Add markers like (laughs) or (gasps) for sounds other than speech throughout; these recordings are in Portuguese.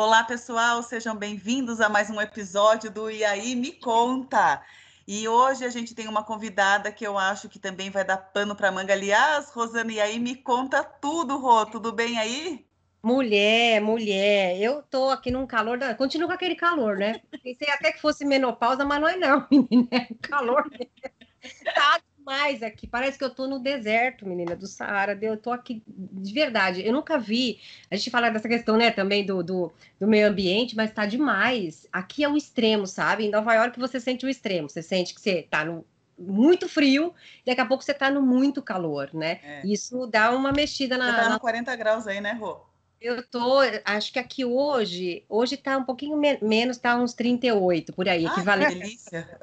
Olá, pessoal, sejam bem-vindos a mais um episódio do E aí Me Conta. E hoje a gente tem uma convidada que eu acho que também vai dar pano para manga. Aliás, Rosana, e aí me conta tudo, Rô, tudo bem aí? Mulher, mulher, eu tô aqui num calor, da... continuo com aquele calor, né? Pensei até que fosse menopausa, mas não é não, (laughs) menina, é calor. Tá demais aqui. Parece que eu tô no deserto, menina, do Saara. Eu tô aqui de verdade. Eu nunca vi. A gente fala dessa questão, né, também do, do, do meio ambiente, mas tá demais. Aqui é o extremo, sabe? Em Nova York você sente o extremo. Você sente que você tá no muito frio, e daqui a pouco você tá no muito calor, né? É. Isso dá uma mexida na. Você tá no 40 graus aí, né, Rô? Eu tô, acho que aqui hoje, hoje tá um pouquinho me menos, tá uns 38 por aí, ah, equivalente. Que delícia!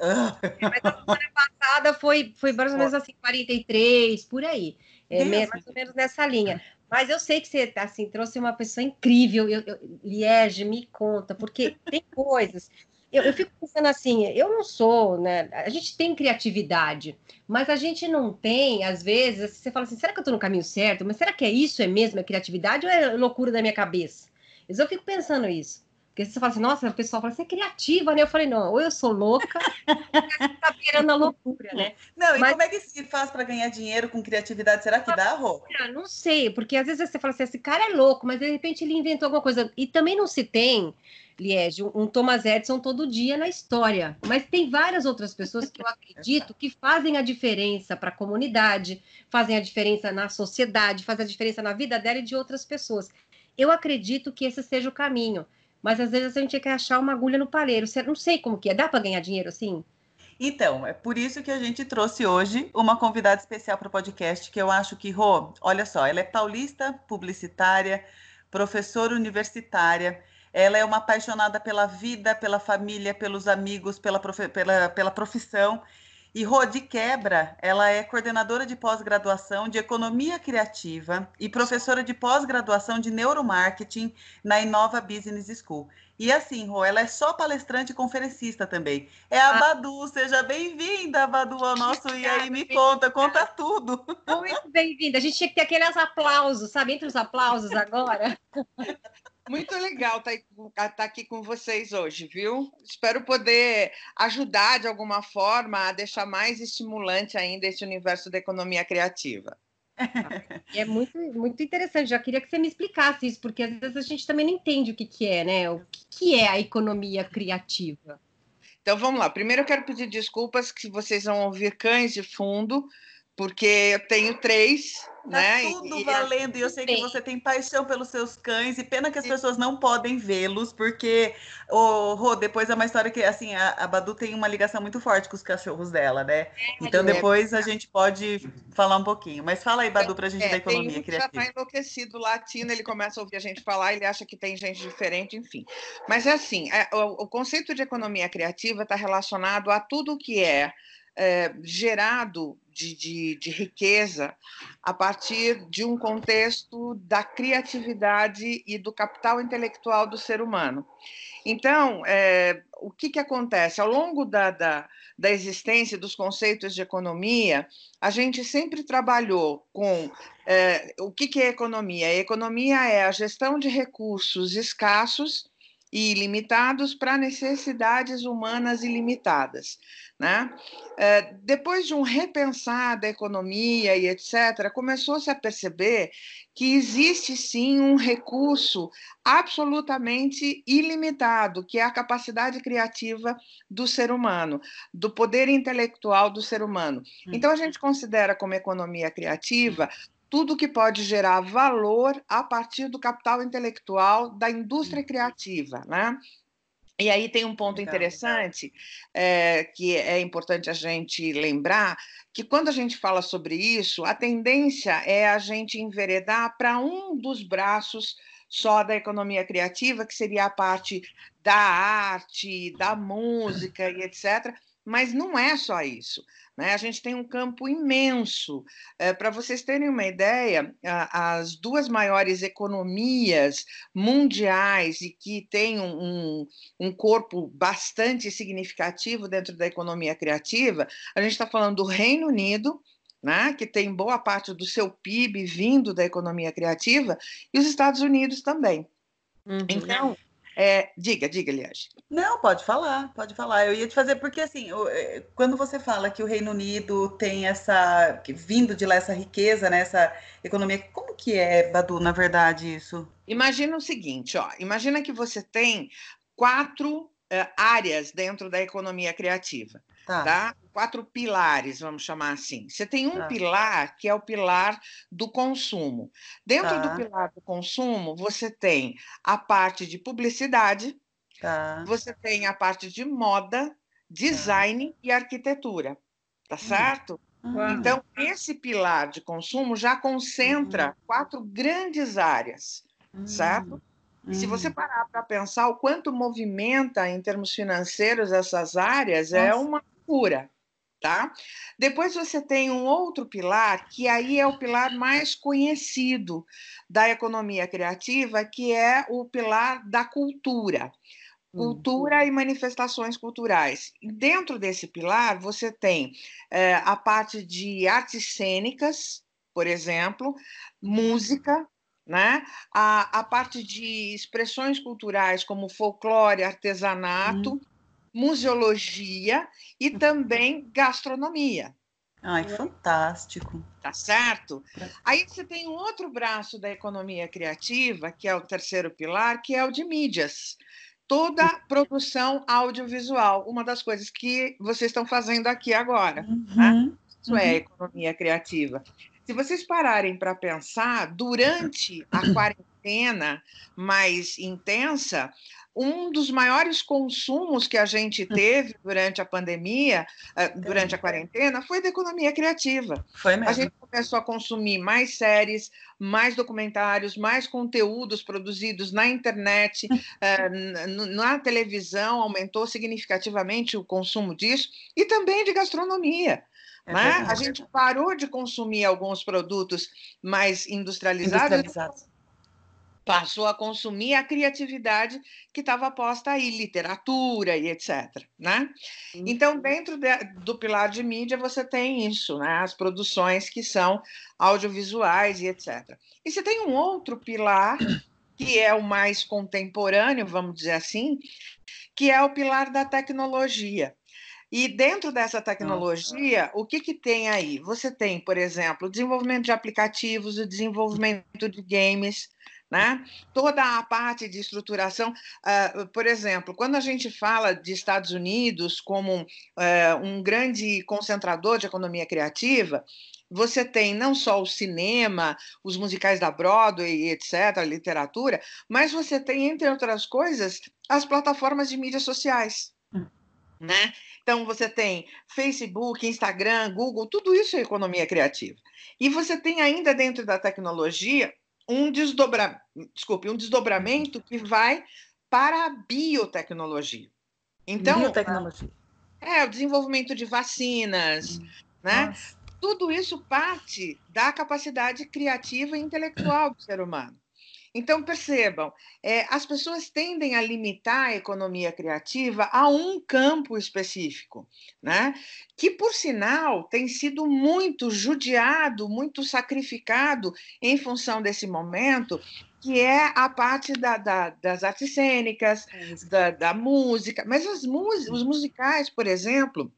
Mas a semana passada foi, foi mais ou menos assim, 43, por aí. É, mais ou menos nessa linha. Mas eu sei que você assim, trouxe uma pessoa incrível. Eu, eu, Liege, me conta, porque tem coisas eu, eu, fico pensando assim, eu não sou, né? A gente tem criatividade, mas a gente não tem, às vezes, você fala assim, será que eu estou no caminho certo? Mas será que é isso é mesmo, é criatividade ou é loucura da minha cabeça? Mas eu fico pensando isso. Porque você fala assim, nossa, o pessoal fala, você é criativa, né? Eu falei, não, ou eu sou louca, tá virando a loucura, né? Não, e Mas... como é que se faz para ganhar dinheiro com criatividade? Será que dá, Rô? Não sei, porque às vezes você fala assim, esse cara é louco, mas de repente ele inventou alguma coisa. E também não se tem Liege, um Thomas Edison todo dia na história. Mas tem várias outras pessoas que eu acredito que fazem a diferença para a comunidade, fazem a diferença na sociedade, fazem a diferença na vida dela e de outras pessoas. Eu acredito que esse seja o caminho. Mas às vezes a gente quer achar uma agulha no palheiro. Não sei como que é. Dá para ganhar dinheiro assim? Então, é por isso que a gente trouxe hoje uma convidada especial para o podcast, que eu acho que, Rô, olha só, ela é paulista, publicitária, professora universitária, ela é uma apaixonada pela vida, pela família, pelos amigos, pela, pela, pela profissão. E Rô, de quebra, ela é coordenadora de pós-graduação de Economia Criativa e professora de pós-graduação de Neuromarketing na Inova Business School. E assim, Rô, ela é só palestrante e conferencista também. É a ah. Badu, seja bem-vinda, Badu, ao nosso E aí, me conta, conta tudo. Muito bem-vinda. A gente tinha que ter aqueles aplausos, sabe? Entre os aplausos agora. (laughs) Muito legal estar tá, tá aqui com vocês hoje, viu? Espero poder ajudar de alguma forma a deixar mais estimulante ainda esse universo da economia criativa. (laughs) É muito, muito interessante. Já queria que você me explicasse isso, porque às vezes a gente também não entende o que, que é, né? O que, que é a economia criativa? Então vamos lá. Primeiro eu quero pedir desculpas que vocês vão ouvir cães de fundo, porque eu tenho três, tá né? tudo e, valendo, e eu sei que você tem paixão pelos seus cães, e pena que as pessoas não podem vê-los, porque, oh, Rô, depois é uma história que, assim, a, a, Badu tem uma ligação muito forte com os cachorros dela, né? É, então é. depois é. a gente pode falar um pouquinho. Mas fala aí, Badu, pra gente é, da economia tem um criativa. já tá enlouquecido, latino, ele começa a ouvir a gente falar, ele acha que tem gente diferente, enfim. Mas é assim, é, o, o conceito de economia criativa está relacionado a tudo que é é, gerado de, de, de, riqueza a partir de um contexto da criatividade e do capital intelectual do ser humano. Então, é, o que, que acontece? Ao longo da, da, da existência dos conceitos de economia, a gente sempre trabalhou com é, o que, que é economia? A economia é a gestão de recursos escassos e ilimitados para necessidades humanas ilimitadas. Né? É, depois de um repensar da economia e etc., começou-se a perceber que existe sim um recurso absolutamente ilimitado, que é a capacidade criativa do ser humano, do poder intelectual do ser humano. Então, a gente considera como economia criativa tudo que pode gerar valor a partir do capital intelectual da indústria criativa, né? E aí tem um ponto interessante é, que é importante a gente lembrar que quando a gente fala sobre isso, a tendência é a gente enveredar para um dos braços só da economia criativa, que seria a parte da arte, da música e etc. Mas não é só isso. Né? A gente tem um campo imenso. É, Para vocês terem uma ideia, as duas maiores economias mundiais e que têm um, um corpo bastante significativo dentro da economia criativa, a gente está falando do Reino Unido, né, que tem boa parte do seu PIB vindo da economia criativa, e os Estados Unidos também. Uhum. Então, é, diga, diga, Liage. Não, pode falar, pode falar. Eu ia te fazer, porque assim, é, quando você fala que o Reino Unido tem essa, vindo de lá essa riqueza, né, essa economia, como que é, Badu, na verdade, isso? Imagina o seguinte, ó, imagina que você tem quatro uh, áreas dentro da economia criativa. Tá. tá. Quatro pilares, vamos chamar assim. Você tem um tá. pilar que é o pilar do consumo. Dentro tá. do pilar do consumo, você tem a parte de publicidade, tá. você tem a parte de moda, design tá. e arquitetura. Tá hum. certo? Uhum. Então, esse pilar de consumo já concentra uhum. quatro grandes áreas, uhum. certo? E se você hum. parar para pensar o quanto movimenta em termos financeiros essas áreas, é Nossa. é uma cura, tá? Depois você tem um outro pilar, que aí é o pilar mais conhecido da economia criativa, que é o pilar da cultura. Cultura uhum. e manifestações culturais. Dentro desse pilar, você tem é, a parte de artes cênicas, por exemplo, música, né? A, a parte de expressões culturais como folclore, artesanato, uhum museologia e também gastronomia. Ai, fantástico. Tá certo? Aí você tem um outro braço da economia criativa, que é o terceiro pilar, que é o de mídias. Toda produção audiovisual, uma das coisas que vocês estão fazendo aqui agora. Né? Uhum, né? Isso uhum. é economia criativa. Se vocês pararem para pensar, durante a (clears throat) quarentena mais intensa, um dos maiores consumos que a gente hum. teve durante a pandemia, eh, durante a quarentena, foi da economia criativa. Foi mesmo. A gente começou a consumir mais séries, mais documentários, mais conteúdos produzidos na internet, eh, na televisão, aumentou significativamente o consumo disso, e também de gastronomia. É né? A gente parou de consumir alguns produtos mais industrializados. industrializados passou a consumir a criatividade que estava posta aí, literatura e etc. Né? Então, dentro de, do pilar de mídia, você tem isso, né? as produções que são audiovisuais e etc. E você tem um outro pilar, que é o mais contemporâneo, vamos dizer assim, que é o pilar da tecnologia. E dentro dessa tecnologia, o que, que tem aí? Você tem, por exemplo, o desenvolvimento de aplicativos, o desenvolvimento de games, né? Toda a parte de estruturação, uh, por exemplo, quando a gente fala de Estados Unidos como uh, um grande concentrador de economia criativa, você tem não só o cinema, os musicais da Broadway, etc., a literatura, mas você tem, entre outras coisas, as plataformas de mídias sociais. Hum. Né? Então, você tem Facebook, Instagram, Google, tudo isso é economia criativa. E você tem ainda dentro da tecnologia um, desdobra... Desculpe, um desdobramento que vai para a biotecnologia. Então, biotecnologia. É, o desenvolvimento de vacinas, hum. né? Nossa. Tudo isso parte da capacidade criativa e intelectual do ser humano. Então, percebam, é, as pessoas tendem a limitar a economia criativa a um campo específico, né? que, por sinal, tem sido muito judiado, muito sacrificado em função desse momento, que é a parte da, da, das artes cênicas, da, da música. Mas os musicais, por exemplo,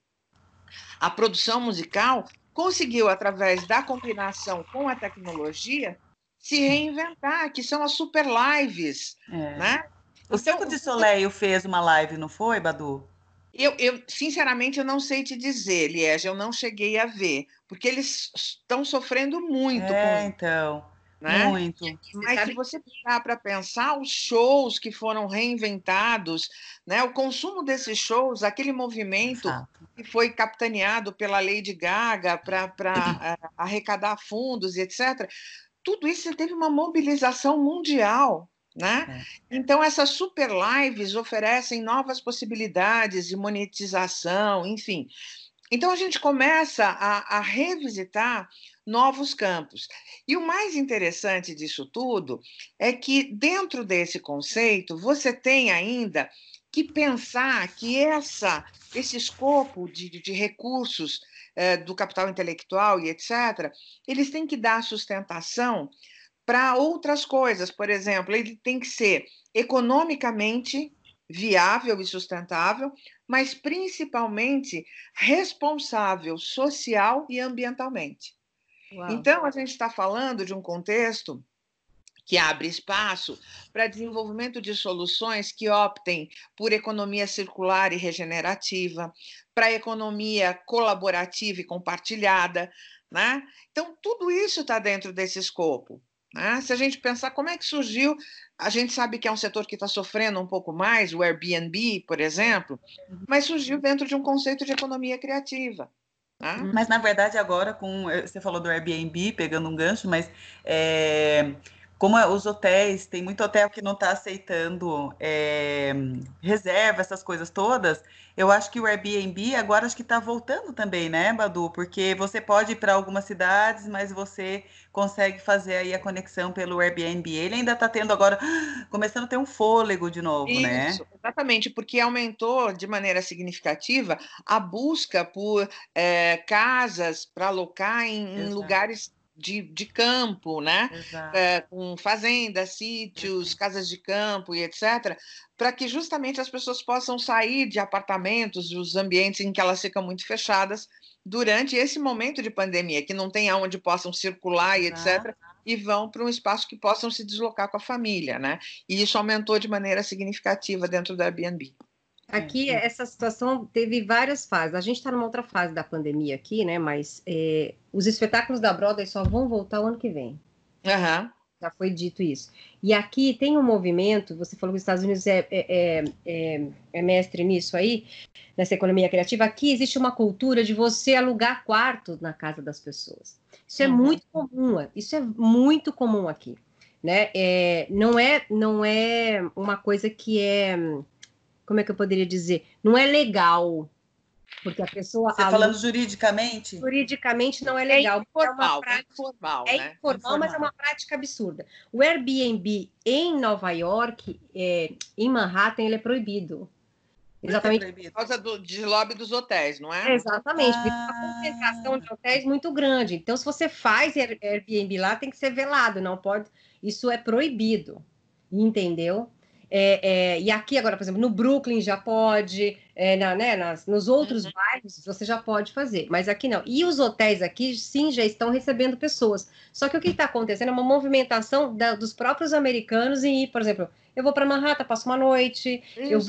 a produção musical conseguiu, através da combinação com a tecnologia, se reinventar, que são as super lives, é. né? O então, Circo de Soleil fez uma live, não foi, Badu? Eu, eu, sinceramente, eu não sei te dizer, Liege, eu não cheguei a ver, porque eles estão sofrendo muito. É, com... então, né? muito. Mas se você parar para pensar, os shows que foram reinventados, né, o consumo desses shows, aquele movimento Exato. que foi capitaneado pela Lady Gaga para (coughs) eh, arrecadar fundos e etc., tudo isso teve uma mobilização mundial. Né? É. Então, essas super lives oferecem novas possibilidades de monetização, enfim. Então, a gente começa a, a, revisitar novos campos. E o mais interessante disso tudo é que, dentro desse conceito, você tem ainda que pensar que essa, esse escopo de, de recursos é, do capital intelectual e etc., eles têm que dar sustentação para outras coisas. Por exemplo, ele tem que ser economicamente viável e sustentável, mas principalmente responsável social e ambientalmente. Uau. Então, a gente está falando de um contexto que abre espaço para desenvolvimento de soluções que optem por economia circular e regenerativa, para economia colaborativa e compartilhada. Né? Então, tudo isso está dentro desse escopo. Né? Se a gente pensar como é que surgiu, a gente sabe que é um setor que está sofrendo um pouco mais, o Airbnb, por exemplo, mas surgiu dentro de um conceito de economia criativa. Né? Mas, na verdade, agora, com eh, você falou do Airbnb, pegando um gancho, mas é, como é, os hotéis, tem muito hotel que não está aceitando é, reserva, essas coisas todas, eu acho que o Airbnb agora acho que está voltando também, né, Badu? Porque você pode ir para algumas cidades, mas você consegue fazer aí a conexão pelo Airbnb. Ele ainda está tendo agora, (gasps) começando a ter um fôlego de novo, Isso, né? Exatamente, porque aumentou de maneira significativa a busca por é, casas para alocar em, em lugares de, de campo, né? É, com fazendas, sítios, casas de campo e etc., para que justamente as pessoas possam sair de apartamentos, dos ambientes em que elas ficam muito fechadas durante esse momento de pandemia, que não tem aonde possam circular e etc., e vão para um espaço que possam se deslocar com a família, né? E isso aumentou de maneira significativa dentro do Airbnb. Aqui, essa situação teve várias fases. A gente está numa outra fase da pandemia aqui, né? Mas é, os espetáculos da Broadway só vão voltar o ano que vem. Uhum. Já foi dito isso. E aqui tem um movimento, você falou que os Estados Unidos é, é, é, é mestre nisso aí, nessa economia criativa. Aqui existe uma cultura de você alugar quartos na casa das pessoas. Isso é uhum. muito comum, isso é muito comum aqui. Né? É, não, é, não é uma coisa que é como é que eu poderia dizer? Não é legal. Porque a pessoa. Você falando juridicamente? Juridicamente não é legal. É informal, é, prática, informal, é né? informal, mas é uma prática absurda. O Airbnb em Nova York, é, em Manhattan, ele é proibido. Exatamente. É por causa do, de lobby dos hotéis, não é? Exatamente. Ah. Uma concentração de hotéis muito grande. Então, se você faz Airbnb lá, tem que ser velado, não pode. Isso é proibido. Entendeu? É, é, e aqui agora, por exemplo, no Brooklyn já pode, é, na, né, nas, nos outros uhum. bairros você já pode fazer, mas aqui não. E os hotéis aqui, sim, já estão recebendo pessoas. Só que o que está acontecendo é uma movimentação da, dos próprios americanos em ir, por exemplo, eu vou para Manhattan, passo uma noite. Eu,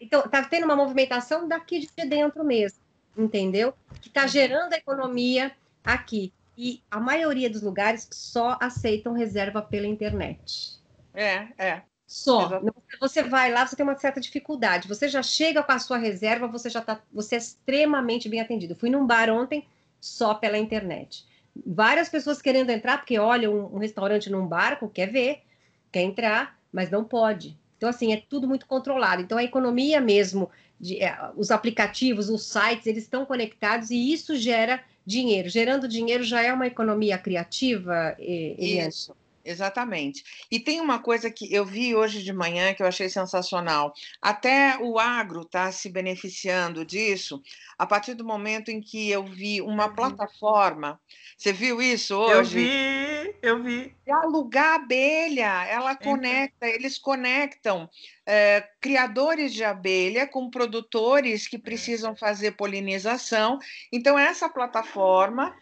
então, está tendo uma movimentação daqui de dentro mesmo, entendeu? Que está gerando a economia aqui. E a maioria dos lugares só aceitam reserva pela internet. É, é. Só. Você vai lá, você tem uma certa dificuldade. Você já chega com a sua reserva, você já tá, você é extremamente bem atendido. Fui num bar ontem só pela internet. Várias pessoas querendo entrar, porque olha um, um restaurante num barco, quer ver, quer entrar, mas não pode. Então, assim, é tudo muito controlado. Então, a economia mesmo, de, é, os aplicativos, os sites, eles estão conectados e isso gera dinheiro. Gerando dinheiro já é uma economia criativa, Eliane? Isso. Exatamente. E tem uma coisa que eu vi hoje de manhã que eu achei sensacional. Até o agro está se beneficiando disso a partir do momento em que eu vi uma plataforma. Você viu isso hoje? Eu vi, eu vi. De alugar abelha, ela conecta, eles conectam é, criadores de abelha com produtores que precisam fazer polinização. Então, essa plataforma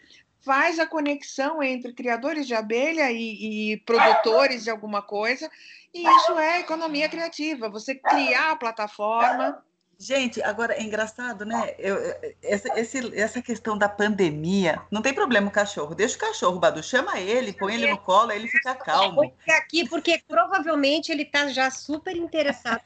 faz a conexão entre criadores de abelha e, e, produtores de alguma coisa, e isso é economia criativa. Você criar a plataforma. Gente, agora é engraçado, né? Eu, essa, esse, essa questão da pandemia, não tem problema o cachorro. Deixa o cachorro, Badu, chama ele, põe ele no colo, aí ele fica calmo. aqui, porque provavelmente ele está já super interessado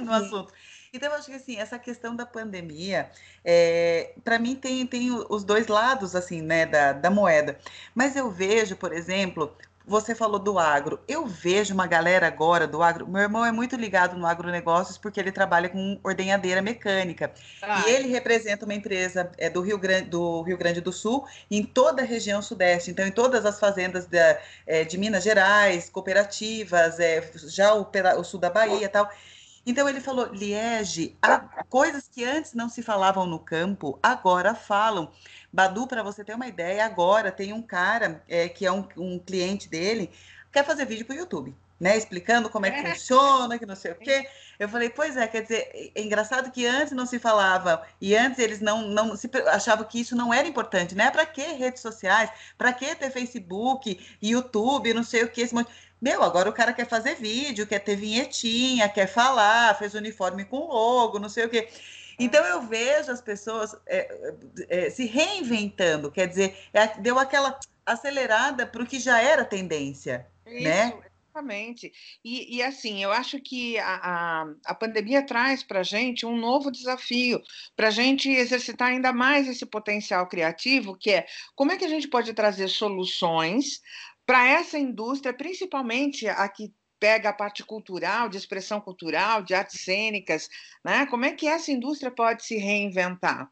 no (laughs) assunto. Então, eu acho que assim, essa questão da pandemia, é, para mim tem, tem os dois lados assim, né, da, da moeda. Mas eu vejo, por exemplo, você falou do agro. Eu vejo uma galera agora do agro. Meu irmão é muito ligado no agronegócios porque ele trabalha com ordenhadeira mecânica. Ah. E ele representa uma empresa é, do, Rio Grande, do Rio Grande do Sul em toda a região sudeste. Então, em todas as fazendas da, é, de Minas Gerais, cooperativas, é, já o, o sul da Bahia e tal. Então ele falou, Liege, coisas que antes não se falavam no campo, agora falam. Badu, para você ter uma ideia, agora tem um cara é, que é um, um cliente dele, quer fazer vídeo para o YouTube. Né, explicando como é que é. funciona, que não sei o quê. Eu falei, pois é, quer dizer, é engraçado que antes não se falava, e antes eles não, não se achavam que isso não era importante, né? Para que redes sociais? Para que ter Facebook, YouTube, não sei o que, esse monte. Meu, agora o cara quer fazer vídeo, quer ter vinhetinha, quer falar, fez uniforme com logo, não sei o quê. Então eu vejo as pessoas é, é, se reinventando, quer dizer, é, deu aquela acelerada para o que já era tendência, Isso. né? Exatamente. E, e, assim, eu acho que a, a, a pandemia traz para a gente um novo desafio, para a gente exercitar ainda mais esse potencial criativo, que é como é que a gente pode trazer soluções para essa indústria, principalmente a que pega a parte cultural, de expressão cultural, de artes cênicas, né? Como é que essa indústria pode se reinventar?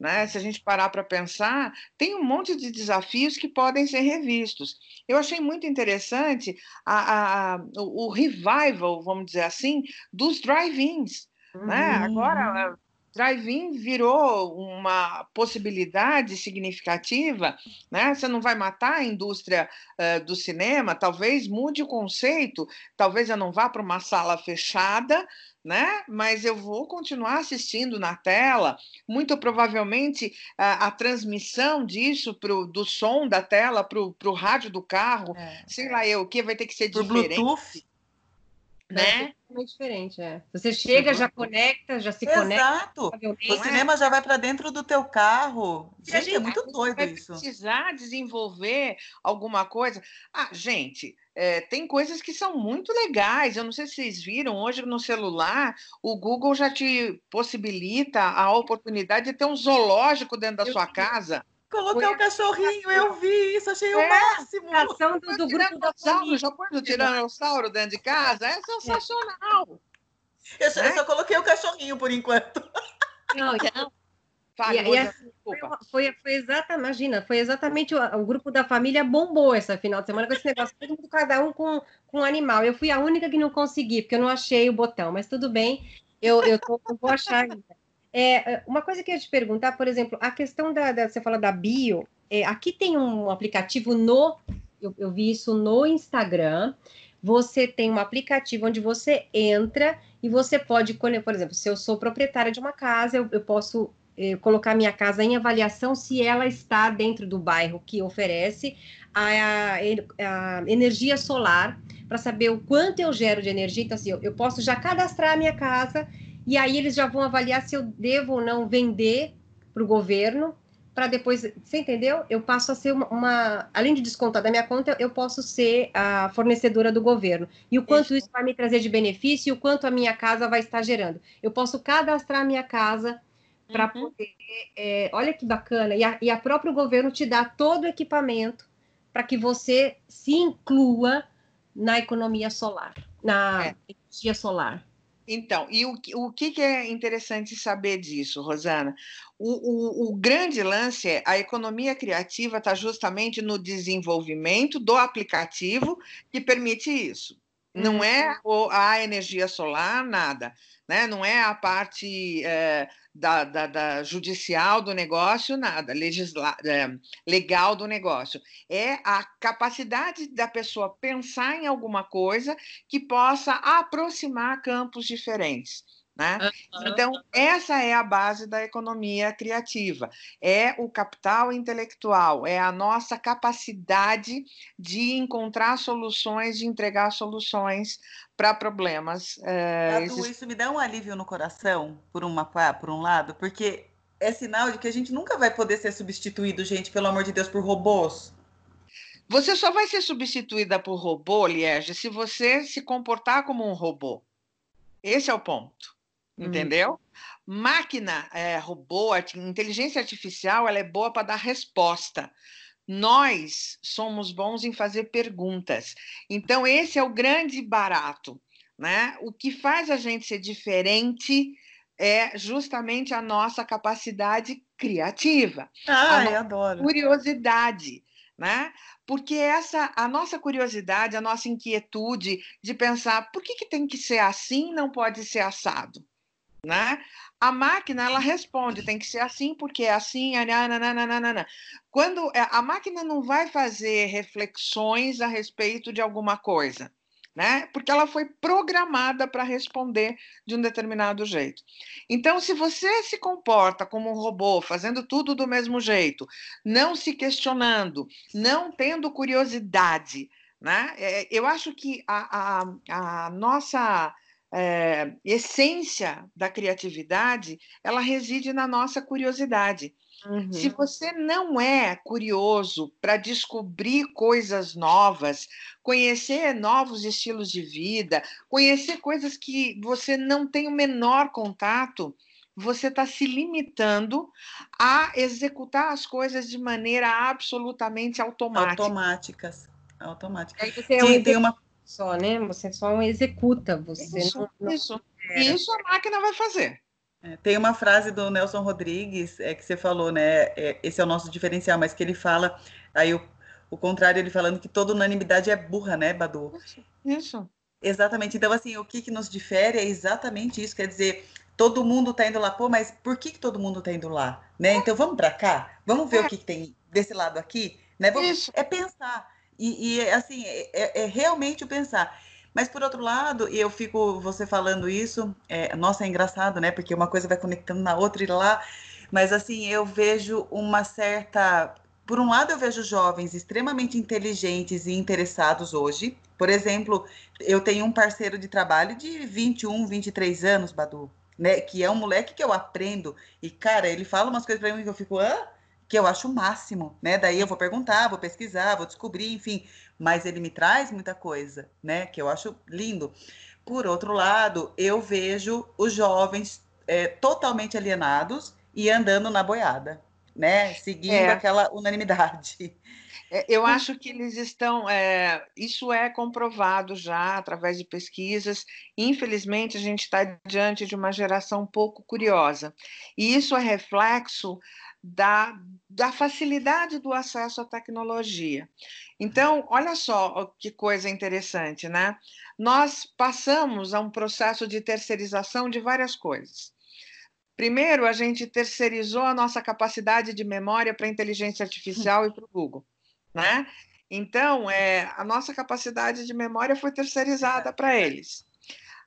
Né? Se a gente parar para pensar, tem um monte de desafios que podem ser revistos. Eu achei muito interessante a, a, o, o revival, vamos dizer assim, dos drive-ins. Uhum. Né? Agora, drive-in virou uma possibilidade significativa, né? Você não vai matar a indústria uh, do cinema, talvez mude o conceito, talvez eu não vá para uma sala fechada, né? Mas eu vou continuar assistindo na tela. Muito provavelmente a, a transmissão disso pro, do som da tela para o rádio do carro, é. sei lá eu o que vai ter que ser diferente. Bluetooth né? É diferente, é. Você chega, já conecta, já se Exato. conecta. Exato. O cinema já vai para dentro do teu carro. Gente, gente é muito doido vai isso. precisar desenvolver alguma coisa. Ah, gente, é, tem coisas que são muito legais. Eu não sei se vocês viram, hoje no celular, o Google já te possibilita a oportunidade de ter um zoológico dentro da Eu sua casa. Colocar o cachorrinho, eu vi isso, achei é, o máximo. A ação do, do grupo da família. Já pôs o tiranossauro dentro de casa? É sensacional. Eu, só, é? eu só coloquei o cachorrinho por enquanto. (laughs) Não, não. Fale, e, e assim, foi, foi, foi, exatamente, imagina, foi exatamente o, o, grupo da família bombou essa final de semana com esse negócio, todo mundo, cada um com, com um animal. Eu fui a única que não consegui, porque eu não achei o botão, mas tudo bem, eu, eu, tô, eu vou achar ainda. É, é, uma coisa que eu ia te perguntar, por exemplo, a questão da, da você fala da bio, é, aqui tem um aplicativo no, eu, eu, vi isso no Instagram, você tem um aplicativo onde você entra e você pode, por exemplo, se eu sou proprietária de uma casa, eu, eu posso eh, colocar minha casa em avaliação se ela está dentro do bairro que oferece a, a, a energia solar para saber o quanto eu gero de energia. Então, assim, eu, eu posso já cadastrar a minha casa e aí eles já vão avaliar se eu devo ou não vender para o governo, para depois, você entendeu? Eu passo a ser uma, uma, além de descontar da minha conta, eu posso ser a fornecedora do governo. E o quanto isso, vai me trazer de benefício e o quanto a minha casa vai estar gerando. Eu posso cadastrar a minha casa para uhum. poder. É, olha que bacana, e a, e a próprio governo te dá todo o equipamento para que você se inclua na economia solar, na é energia solar. Então, e o, o que, que é interessante saber disso, Rosana? O, o, o grande lance é a economia criativa está justamente no desenvolvimento do aplicativo que permite isso. Não é uhum. a energia solar, nada. Né? Não é a parte é, da, da, da, judicial do negócio, nada, legisla, é, legal do negócio. É a capacidade da pessoa pensar em alguma coisa que possa aproximar campos diferentes. Né? Uhum. Então, essa é a base da economia criativa, é o capital intelectual, é a nossa capacidade de encontrar soluções, de entregar soluções para problemas. É, Cadu, isso me dá um alívio no coração, por, uma, por um lado, porque é sinal de que a gente nunca vai poder ser substituído, gente, pelo amor de Deus, por robôs. Você só vai ser substituída por robô, Liege, se você se comportar como um robô. Esse é o ponto. Hum. entendeu? Hum. Máquina, é, robô, inteligência artificial, ela é boa para dar resposta. Nós somos bons em fazer perguntas. Então, esse é o grande barato. Né? O que faz a gente ser diferente é justamente a nossa capacidade criativa. Ah, eu adoro. Curiosidade. Né? Porque essa a nossa curiosidade, a nossa inquietude de pensar por que, que tem que ser assim, não pode ser assado né? A máquina ela responde, tem que ser assim porque é assim, nananana. quando é, a máquina não vai fazer reflexões a respeito de alguma coisa, né? Porque ela foi programada para responder de um determinado jeito. Então, se você se comporta como um robô, fazendo tudo do mesmo jeito, não se questionando, não tendo curiosidade, né? É, eu acho que a, a, a nossa é, essência da criatividade, ela reside na nossa curiosidade. Uhum. Se você não é curioso para descobrir coisas novas, conhecer novos estilos de vida, conhecer coisas que você não tem o menor contato, você está se limitando a executar as coisas de maneira absolutamente automática. Automáticas. Automáticas. Aí você é um tem uma só, né? Você só executa, você isso, não, não... Isso. isso a máquina vai fazer. É, tem uma frase do Nelson Rodrigues é, que você falou, né? É, esse é o nosso diferencial, mas que ele fala, aí o, o contrário, ele falando que toda unanimidade é burra, né, Badu? Isso. isso. Exatamente. Então, assim, o que, que nos difere é exatamente isso. Quer dizer, todo mundo está indo lá, pô, mas por que, que todo mundo está indo lá? Né? É. Então, vamos para cá? Vamos ver o é. que, que tem desse lado aqui? Né? Vamos, é pensar. E, e assim, é, é, é, realmente o pensar. Mas por outro lado, e eu fico você falando isso, é, nossa, é engraçado, né? Porque uma coisa vai conectando na outra e lá. Mas assim, eu vejo uma certa. Por um lado, eu vejo jovens extremamente inteligentes e interessados hoje. Por exemplo, eu tenho um parceiro de trabalho de 21, 23 anos, Badu, né? Que é um moleque que eu aprendo. E, cara, ele fala umas coisas para mim que eu fico, hã? Que eu acho o máximo, né? Daí eu vou perguntar, vou pesquisar, vou descobrir, enfim. Mas ele me traz muita coisa, né? Que eu acho lindo. Por outro lado, eu vejo os jovens é, totalmente alienados e andando na boiada, né? Seguindo é. aquela unanimidade. É, eu acho que eles estão. É, isso é comprovado já através de pesquisas. Infelizmente, a gente está diante de uma geração um pouco curiosa. E isso é reflexo da, da facilidade do acesso à tecnologia. Então, olha só que coisa interessante, né? Nós passamos a um processo de terceirização de várias coisas. Primeiro, a gente terceirizou a nossa capacidade de memória para a inteligência artificial e para o Google, né? Então, é, a nossa capacidade de memória foi terceirizada para eles.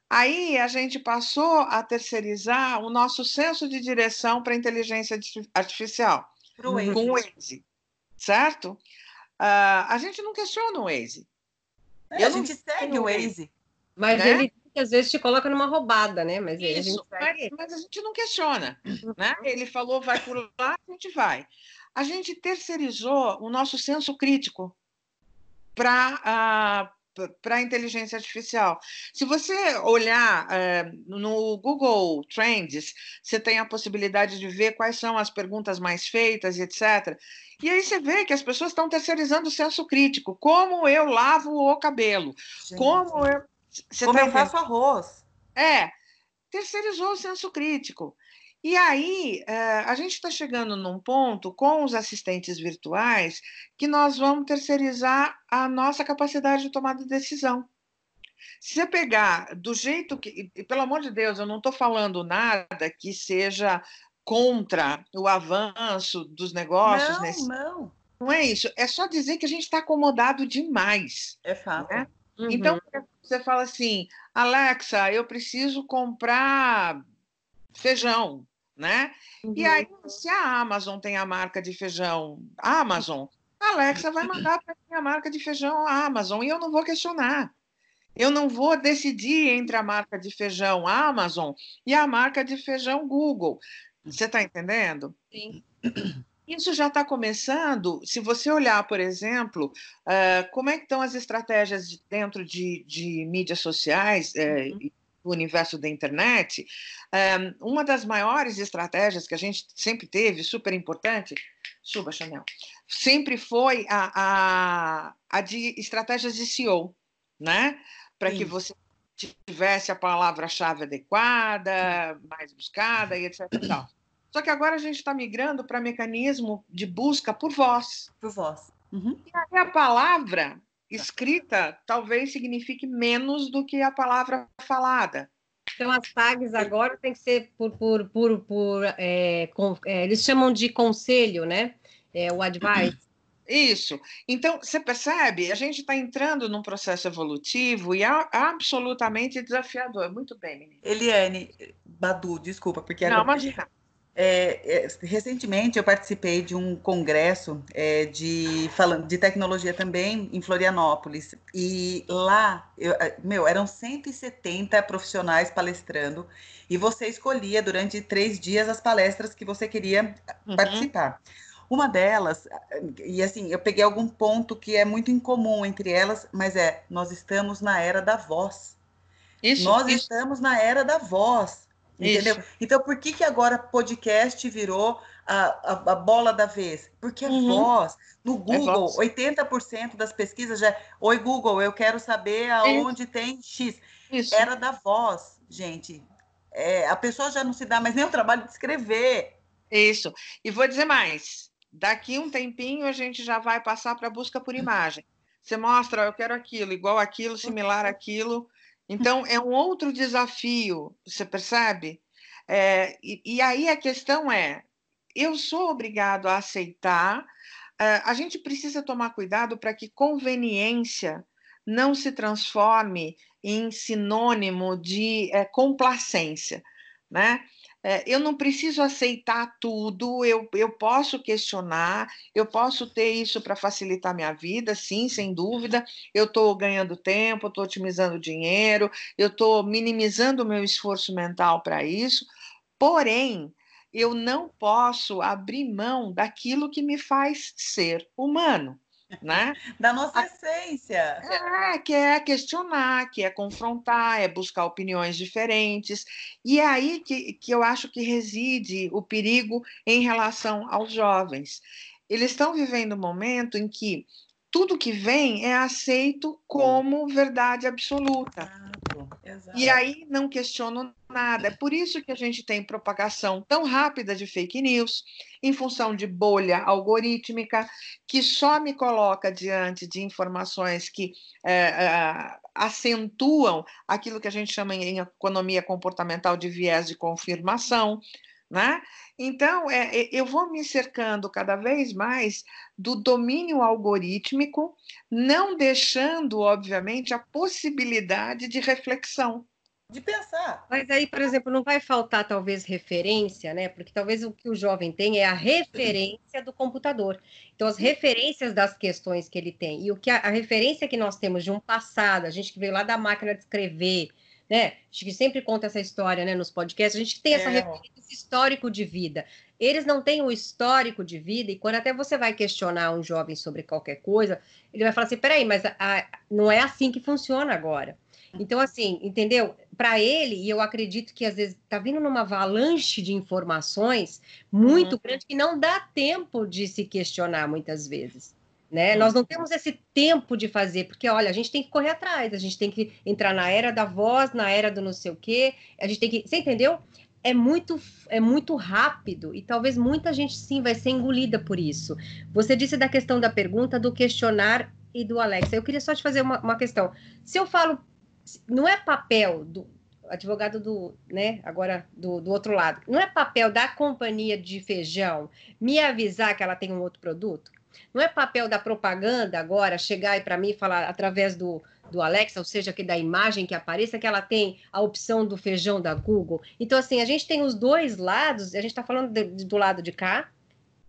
Aí a gente passou a terceirizar o nosso senso de direção para a inteligência artificial Pro Waze. com o Waze, certo? Uh, a gente não questiona o Waze. É, a gente segue o Waze. Mas né? ele às vezes te coloca numa roubada, né? Mas, Isso, a mas, mas, a gente não questiona. Né? Ele falou, vai por lá, a gente vai. A gente terceirizou o nosso senso crítico para uh, ah, para a inteligência artificial. Se você olhar é, no Google Trends, você tem a possibilidade de ver quais são as perguntas mais feitas etc. E aí você vê que as pessoas estão terceirizando o senso crítico. Como eu lavo o cabelo? Gente. Como eu Como tá eu faço arroz. É, terceirizou o senso crítico. E aí, eh, a gente está chegando num ponto com os assistentes virtuais que nós vamos terceirizar a nossa capacidade de tomada de decisão. Se você pegar do jeito que. E, pelo amor de Deus, eu não estou falando nada que seja contra o avanço dos negócios. Não, nesse... não. Não é isso. É só dizer que a gente está acomodado demais. É fato. Né? Uhum. Então, você fala assim, Alexa, eu preciso comprar feijão, né? Uhum. E aí, se a Amazon tem a marca de feijão Amazon, a Alexa vai mandar para mim a marca de feijão Amazon e eu não vou questionar. Eu não vou decidir entre a marca de feijão Amazon e a marca de feijão Google. Você está entendendo? Sim. Isso já está começando. Se você olhar, por exemplo, uh, como é que estão as estratégias de, dentro de, de, mídias sociais, uh, uhum. Do universo da internet, um, uma das maiores estratégias que a gente sempre teve, super importante, suba, Chanel, sempre foi a, a, a de estratégias de SEO, né? para que você tivesse a palavra-chave adequada, mais buscada e etc. E tal. Só que agora a gente está migrando para mecanismo de busca por voz. Por voz. Uhum. E aí a palavra escrita talvez signifique menos do que a palavra falada. Então, as tags agora tem que ser por. por, por, por é, com, é, eles chamam de conselho, né? É, o advice. Isso. Então, você percebe? A gente está entrando num processo evolutivo e é absolutamente desafiador. Muito bem, menina. Eliane, Badu, desculpa, porque... Não, imagina. É, é, recentemente eu participei de um congresso é, de, falando, de tecnologia também em Florianópolis e lá, eu, é, meu, eram 170 profissionais palestrando e você escolhia durante três dias as palestras que você queria uhum. participar. Uma delas, e assim, eu peguei algum ponto que é muito incomum entre elas, mas é, nós estamos na era da voz. Isso, nós isso. estamos na era da voz, entendeu? Isso. Então, por que que agora podcast virou a, a, a bola da vez? Porque é uhum. voz. No é Google, é 80% das pesquisas já é, Oi, Google, eu quero saber aonde isso. tem X. Isso. Era da voz, gente. É, a pessoa já não se dá mais nem o trabalho de escrever. Isso. E vou dizer mais Daqui um tempinho a gente já vai passar para busca por imagem. Você mostra, eu quero aquilo, igual aquilo, similar àquilo. Então, é um outro desafio, você percebe? É, e, e, aí a questão é: eu sou obrigado a aceitar, uh, a gente precisa tomar cuidado para que conveniência não se transforme em sinônimo de uh, complacência, né? É, eu não preciso aceitar tudo, eu, eu posso questionar, eu posso ter isso para facilitar minha vida, sim, sem dúvida. Eu estou ganhando tempo, estou otimizando dinheiro, eu estou minimizando o meu esforço mental para isso, porém, eu não posso abrir mão daquilo que me faz ser humano né? Da nossa a, essência. É, que é questionar, que é confrontar, é buscar opiniões diferentes. E é aí que, que eu acho que reside o perigo em relação aos jovens. Eles estão vivendo um momento em que tudo que vem é aceito como verdade absoluta. Exato. E aí não questiono nada. É por isso que a gente tem propagação tão rápida de fake news, em função de bolha algorítmica, que só me coloca diante de informações que é, é, acentuam aquilo que a gente chama em economia comportamental de viés de confirmação. Né? Então, é, é, eu vou me cercando cada vez mais do domínio algorítmico, não deixando, obviamente, a possibilidade de reflexão. De pensar. Mas aí, por exemplo, não vai faltar talvez referência, né? Porque talvez o que o jovem tem é a referência do computador. Então, as referências das questões que ele tem. E o que a, a referência que nós temos de um passado, a gente que veio lá da máquina de escrever, né? A gente sempre conta essa história, né, nos podcasts. A gente tem essa é. referência histórico de vida. Eles não têm o histórico de vida, e quando até você vai questionar um jovem sobre qualquer coisa, ele vai falar assim: peraí, mas a, a, não é assim que funciona agora. Então, assim, entendeu? Para ele, e eu acredito que às vezes está vindo numa avalanche de informações muito uhum. grande que não dá tempo de se questionar muitas vezes. Né? Nós não temos esse tempo de fazer, porque olha, a gente tem que correr atrás, a gente tem que entrar na era da voz, na era do não sei o quê, a gente tem que. Você entendeu? É muito, é muito rápido e talvez muita gente sim vai ser engolida por isso. Você disse da questão da pergunta, do questionar e do Alexa. Eu queria só te fazer uma, uma questão. Se eu falo, não é papel do advogado do, né, agora do, do outro lado, não é papel da companhia de feijão me avisar que ela tem um outro produto? Não é papel da propaganda agora chegar aí para mim e falar através do, do Alexa, ou seja, que da imagem que apareça, que ela tem a opção do feijão da Google. Então, assim, a gente tem os dois lados, a gente está falando de, do lado de cá,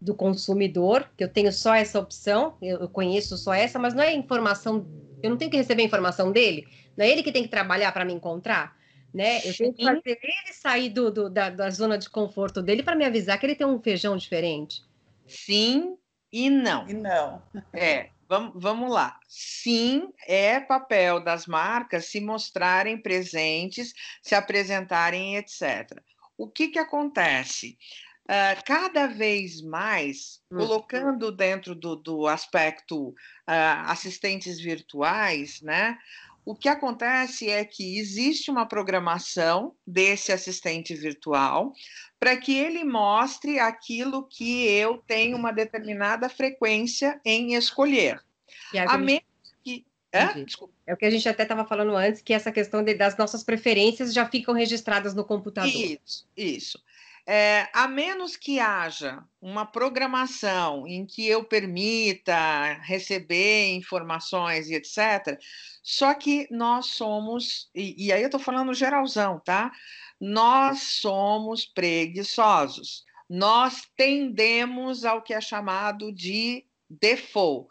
do consumidor, que eu tenho só essa opção, eu, eu conheço só essa, mas não é informação, eu não tenho que receber informação dele, não é ele que tem que trabalhar para me encontrar, né? Eu tenho que fazer ele sair do, do da, da zona de conforto dele para me avisar que ele tem um feijão diferente. Sim, e não. E não. É, vamos, vamos lá. Sim, é papel das marcas se mostrarem presentes, se apresentarem, etc. O que, que acontece? Uh, cada vez mais, hum. colocando dentro do, do aspecto uh, assistentes virtuais, né? O que acontece é que existe uma programação desse assistente virtual para que ele mostre aquilo que eu tenho uma determinada frequência em escolher. É a menos que. É o que a gente até estava falando antes, que essa questão de, das nossas preferências já ficam registradas no computador. Isso, isso. É, a menos que haja uma programação em que eu permita receber informações e etc., só que nós somos, e, e aí eu estou falando geralzão, tá? Nós somos preguiçosos. Nós tendemos ao que é chamado de default.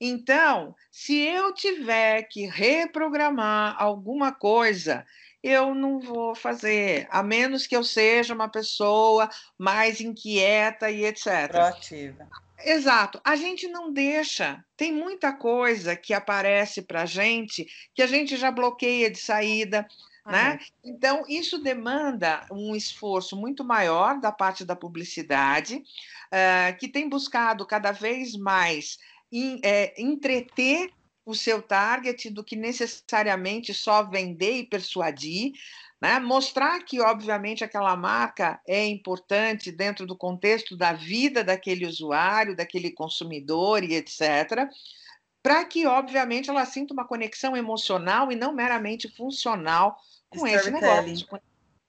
Então, se eu tiver que reprogramar alguma coisa, eu não vou fazer, a menos que eu seja uma pessoa mais inquieta e etc. Proativa. Exato. A gente não deixa. Tem muita coisa que aparece para a gente que a gente já bloqueia de saída. Né? Então, isso demanda um esforço muito maior da parte da publicidade, uh, que tem buscado cada vez mais in, é, entreter o seu target do que necessariamente só vender e persuadir. Né? Mostrar que, obviamente, aquela marca é importante dentro do contexto da vida daquele usuário, daquele consumidor e etc para que, obviamente, ela sinta uma conexão emocional e não meramente funcional com esse negócio.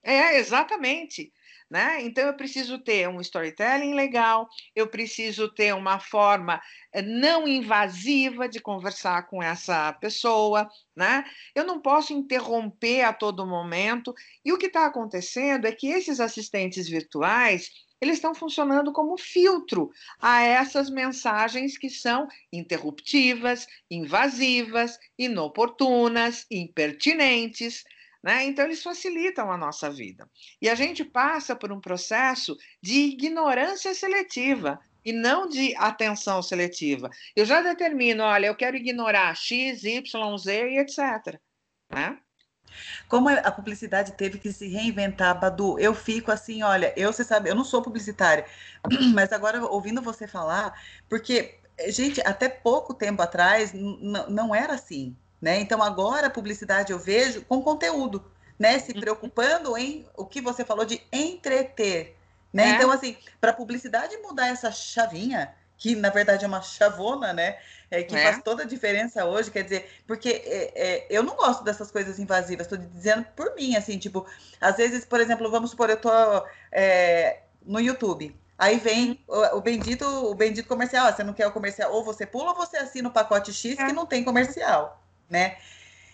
É, exatamente. Né? Então, eu preciso ter um storytelling legal, eu preciso ter uma forma eh, não invasiva de conversar com essa pessoa, né? Eu não posso interromper a todo momento. E o que está acontecendo é que esses assistentes virtuais eles estão funcionando como filtro a essas mensagens que são interruptivas, invasivas, inoportunas, impertinentes. Né? Então, eles facilitam a nossa vida. E a gente passa por um processo de ignorância seletiva e não de atenção seletiva. Eu já determino, olha, eu quero ignorar X, Y, Z e etc. Né? Como a publicidade teve que se reinventar, Badu, eu fico assim, olha, eu você sabe, eu não sou publicitária, (clears throat) mas agora ouvindo você falar, porque gente, até pouco tempo atrás não era assim, né? Então agora a publicidade eu vejo com conteúdo, né? Se uhum. preocupando em o que você falou de entreter, né? É. Então assim, para a publicidade mudar essa chavinha, que na verdade é uma chavona, né? É, que é. faz toda a diferença hoje, quer dizer, porque é, é, eu não gosto dessas coisas invasivas, estou dizendo por mim, assim, tipo, às vezes, por exemplo, vamos supor, eu tô é, no YouTube, aí vem uhum. o, o, bendito, o bendito comercial, ah, você não quer o comercial, ou você pula ou você assina o pacote X que é. não tem comercial, né?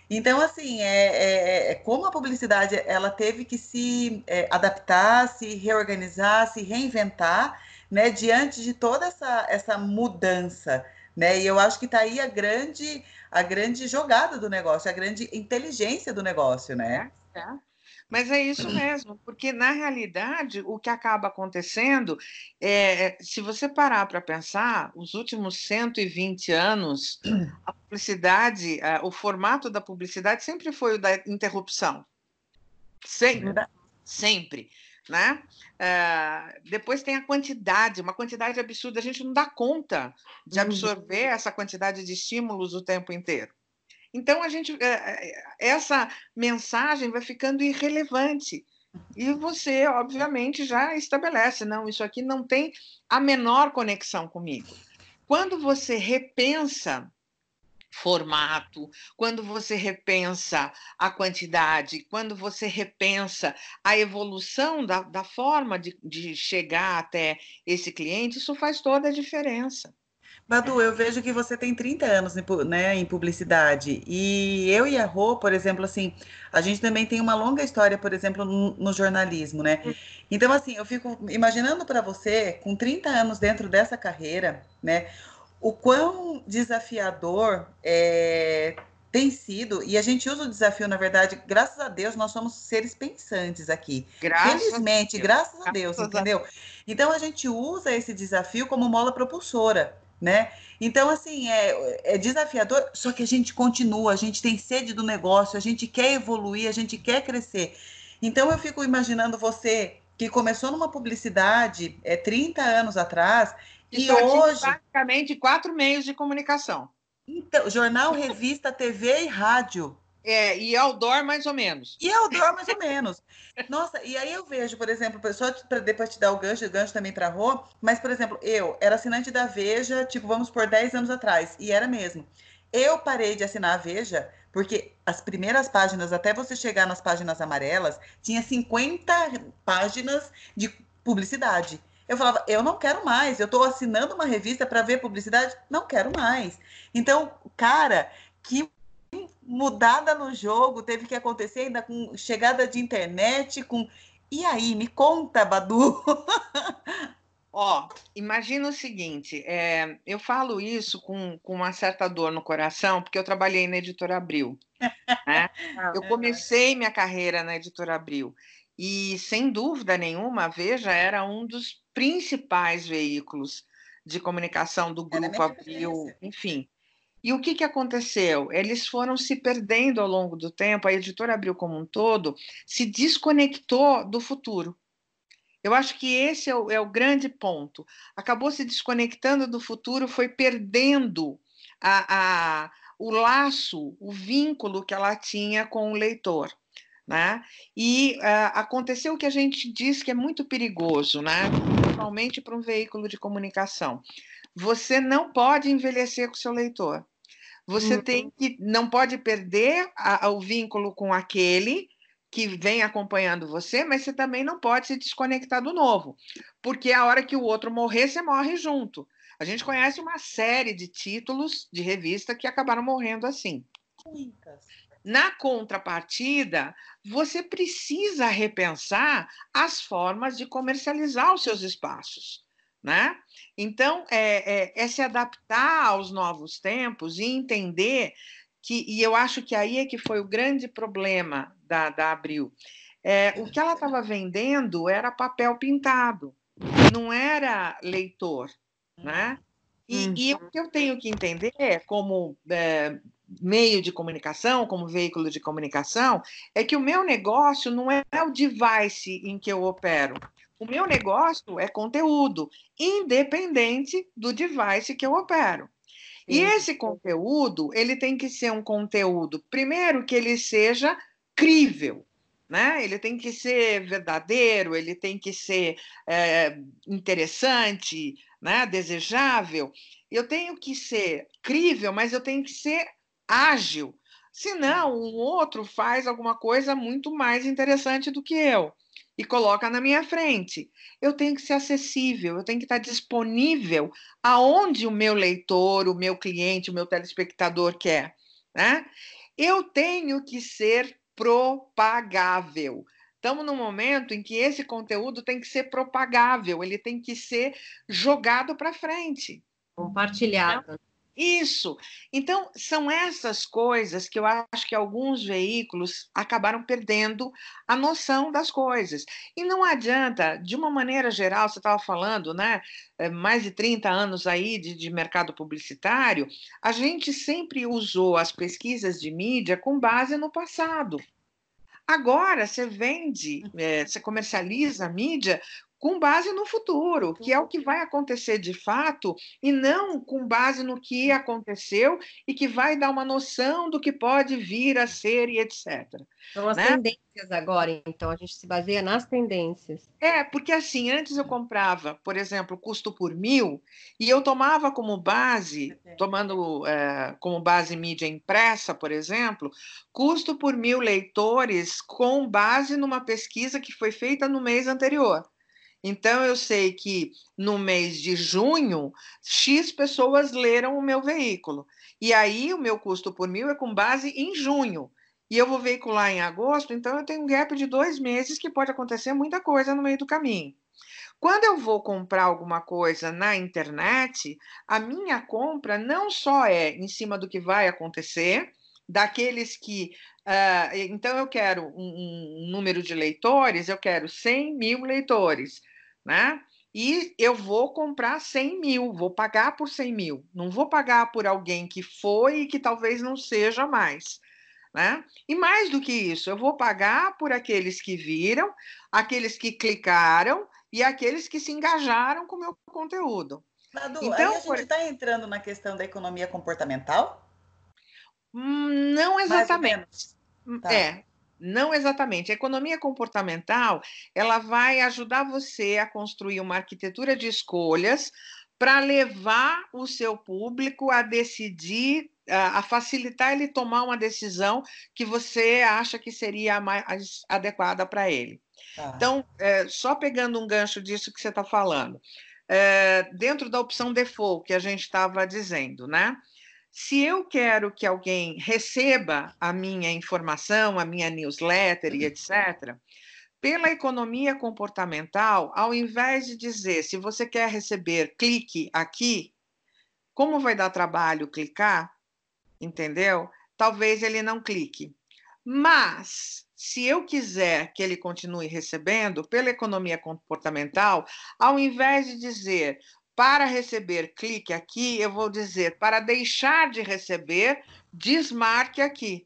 Então, assim, é, é, é, como a publicidade ela teve que se é, adaptar, se reorganizar, se reinventar, né, diante de toda essa, essa mudança, né? E eu acho que está aí a grande, a grande jogada do negócio, a grande inteligência do negócio, né? É, é. Mas é isso mesmo, porque na realidade o que acaba acontecendo é, se você parar para pensar, os últimos 120 anos, a publicidade, o formato da publicidade sempre foi o da interrupção. Sempre. Sempre né? É, depois tem a quantidade, uma quantidade absurda. A gente não dá conta de uhum. absorver essa quantidade de estímulos o tempo inteiro. Então a gente, é, essa mensagem vai ficando irrelevante e você, obviamente, já estabelece, não, isso aqui não tem a menor conexão comigo. Quando você repensa formato, quando você repensa a quantidade, quando você repensa a evolução da, da forma de, de chegar até esse cliente, isso faz toda a diferença. Badu, eu vejo que você tem 30 anos né, em publicidade. E eu e a Rô, por exemplo, assim, a gente também tem uma longa história, por exemplo, no, jornalismo, né? Então, assim, eu fico imaginando para você, com 30 anos dentro dessa carreira, né? O quão desafiador é, tem sido, e a gente usa o desafio, na verdade, graças a Deus, nós somos seres pensantes aqui. Graças Felizmente, a graças a Deus, graças entendeu? A... Então a gente usa esse desafio como mola propulsora né? Então, assim, é, é, desafiador, só que a gente continua, a gente tem sede do negócio, a gente quer evoluir, a gente quer crescer. Então, eu fico imaginando você que começou numa publicidade é, 30 anos atrás e, e hoje. Praticamente quatro meios de comunicação. Então, jornal, revista, TV e rádio. É, e outdoor mais ou menos. E outdoor mais ou menos. Nossa, e aí eu vejo, por exemplo, só para depois te dar o gancho, o gancho também para Rô, mas, por exemplo, eu era assinante da Veja, tipo, vamos por 10 anos atrás, e era mesmo. Eu parei de assinar a Veja porque as primeiras páginas, até você chegar nas páginas amarelas, tinha 50 páginas de publicidade. Eu falava, eu não quero mais, eu estou assinando uma revista para ver publicidade, não quero mais. Então, cara, que mudada no jogo teve que acontecer ainda com chegada de internet, com. E aí, me conta, Badu. (laughs) Ó, imagina o seguinte, é, eu falo isso com, com uma certa dor no coração, porque eu trabalhei na Editora Abril. Né? (laughs) eu comecei minha carreira na Editora Abril. E, sem dúvida nenhuma, a Veja era um dos principais veículos de comunicação do Grupo Abril, enfim. E o que, que aconteceu? Eles foram se perdendo ao longo do tempo, a editora Abril como um todo se desconectou do futuro. Eu acho que esse é o, é o grande ponto. Acabou se desconectando do futuro, foi perdendo a, a, o laço, o vínculo que ela tinha com o leitor. Né? E uh, aconteceu o que a gente diz que é muito perigoso, né? principalmente para um veículo de comunicação você não pode envelhecer com seu leitor. Você uhum. tem que não pode perder a, a, o vínculo com aquele que vem acompanhando você, mas você também não pode se desconectar do novo, porque a hora que o outro morrer, você morre junto. A gente conhece uma série de títulos de revista que acabaram morrendo assim. Na contrapartida, você precisa repensar as formas de comercializar os seus espaços. Né? Então, é, é, é, se adaptar aos novos tempos e entender que, e eu acho que aí é que foi o grande problema da, da Abril. É, o que ela estava vendendo era papel pintado, não era leitor, né? E, e o que eu tenho que entender como é, meio de comunicação, como veículo de comunicação, é que o meu negócio não é o device em que eu opero. O meu negócio é conteúdo, independente do device que eu opero. E esse conteúdo, ele tem que ser um conteúdo, primeiro, que ele seja crível, né? Ele tem que ser verdadeiro, ele tem que ser é, interessante, né? desejável. Eu tenho que ser crível, mas eu tenho que ser ágil. Senão, um outro faz alguma coisa muito mais interessante do que eu e coloca na minha frente. Eu tenho que ser acessível, eu tenho que estar disponível aonde o meu leitor, o meu cliente, o meu telespectador quer. Né? Eu tenho que ser propagável. Estamos num momento em que esse conteúdo tem que ser propagável, ele tem que ser jogado para frente. Compartilhado. Isso. Então, são essas coisas que eu acho que alguns veículos acabaram perdendo a noção das coisas. E não adianta, de uma maneira geral, você estava falando, né? Eh, mais de 30 anos aí de, de mercado publicitário, a gente sempre usou as pesquisas de mídia com base no passado. Agora você vende, é, você comercializa a mídia com base no futuro, que é o que vai acontecer de fato, e não com base no que aconteceu e que vai dar uma noção do que pode vir a ser e etc. São as né? tendências agora, então a gente se baseia nas tendências. É, porque assim, antes eu comprava, por exemplo, custo por mil, e eu tomava como base, tomando é, como base mídia impressa, por exemplo, custo por mil leitores com base numa pesquisa que foi feita no mês anterior. Então, eu sei que no mês de junho, X pessoas leram o meu veículo. E aí, o meu custo por mil é com base em junho. E eu vou veicular em agosto, então eu tenho um gap de dois meses que pode acontecer muita coisa no meio do caminho. Quando eu vou comprar alguma coisa na internet, a minha compra não só é em cima do que vai acontecer, daqueles que. Uh, então, eu quero um, um, número de leitores, eu quero 100 mil leitores, né? E eu vou comprar 100 mil, vou pagar por 100 mil, não vou pagar por alguém que foi e que talvez não seja mais. Né? E mais do que isso, eu vou pagar por aqueles que viram, aqueles que clicaram e aqueles que se engajaram com o meu conteúdo. Madu, então, aí a gente está por... entrando na questão da economia comportamental? Hum, não exatamente. Tá. É, não exatamente. A economia comportamental ela vai ajudar você a construir uma arquitetura de escolhas para levar o seu público a decidir, a facilitar ele tomar uma decisão que você acha que seria a mais adequada para ele. Tá. Então, é, só pegando um gancho disso que você está falando, é, dentro da opção default que a gente estava dizendo, né? Se eu quero que alguém receba a minha informação, a minha newsletter e etc., pela economia comportamental, ao invés de dizer se você quer receber, clique aqui, como vai dar trabalho clicar, entendeu? Talvez ele não clique. Mas, se eu quiser que ele continue recebendo, pela economia comportamental, ao invés de dizer para receber, clique aqui. Eu vou dizer para deixar de receber, desmarque aqui.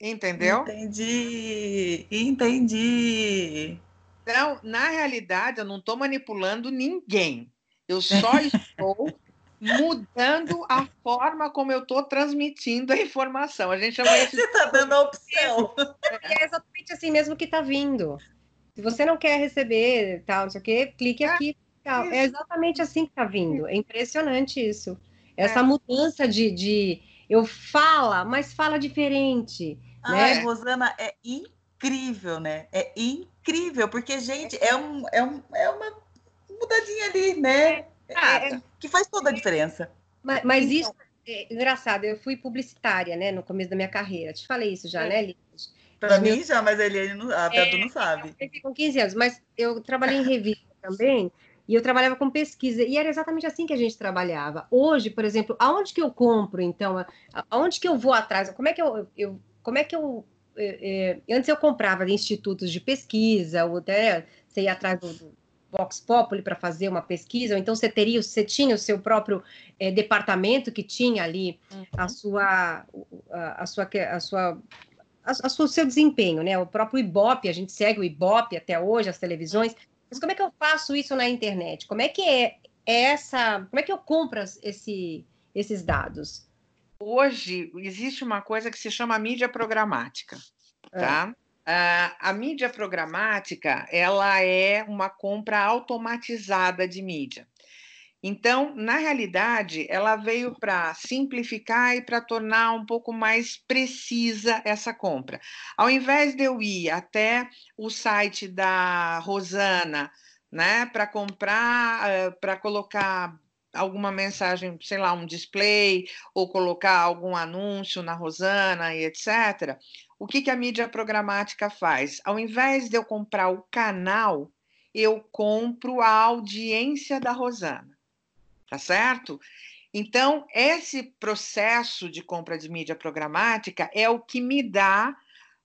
Entendeu? Entendi, entendi. Então, na realidade, eu não estou manipulando ninguém. Eu (laughs) só estou mudando a forma como eu estou transmitindo a informação. A gente chama isso Você está dando a opção. É exatamente assim mesmo que está vindo. Se você não quer receber, tal, não sei o quê, clique é. É exatamente assim que está vindo. É impressionante isso. Essa é. mudança de, de eu fala, mas fala diferente. Ai, né? Rosana, é incrível, né? É incrível, porque, gente, é, um, é, um, é uma mudadinha ali, né? É, é, que faz toda a diferença. Mas, mas então, isso é engraçado, eu fui publicitária, né, no começo da minha carreira. Te falei isso já, é. né, Liz? Para mim já, mas a Eliane não, a Beto não sabe. Eu com 15 anos, mas eu trabalhei em revista também, e eu trabalhava com pesquisa, e era exatamente assim que a gente trabalhava. Hoje, por exemplo, aonde que eu compro, então? Aonde que eu vou atrás? Como é que eu. eu como é que eu. É, é, antes eu comprava institutos de pesquisa, ou até você ia atrás do, Vox Populi para fazer uma pesquisa, ou então você teria, você tinha o seu próprio é, departamento que tinha ali uhum. a sua, a, a sua, a sua a, a, o seu desempenho, né? O próprio Ibope, a gente segue o Ibope até hoje, as televisões. Mas como é que eu faço isso na internet? Como é que é essa. Como é que eu compro esse, esses dados? Hoje existe uma coisa que se chama mídia programática, é. tá? A, a mídia programática ela é uma compra automatizada de mídia. Então, na realidade, ela veio para simplificar e para tornar um pouco mais precisa essa compra. Ao invés de eu ir até o site da Rosana, né, para comprar, eh, para colocar alguma mensagem, sei lá, um display, ou colocar algum anúncio na Rosana e etc. O que, que a mídia programática faz? Ao invés de eu comprar o canal, eu compro a audiência da Rosana tá certo? Então, esse processo de compra de mídia programática é o que me dá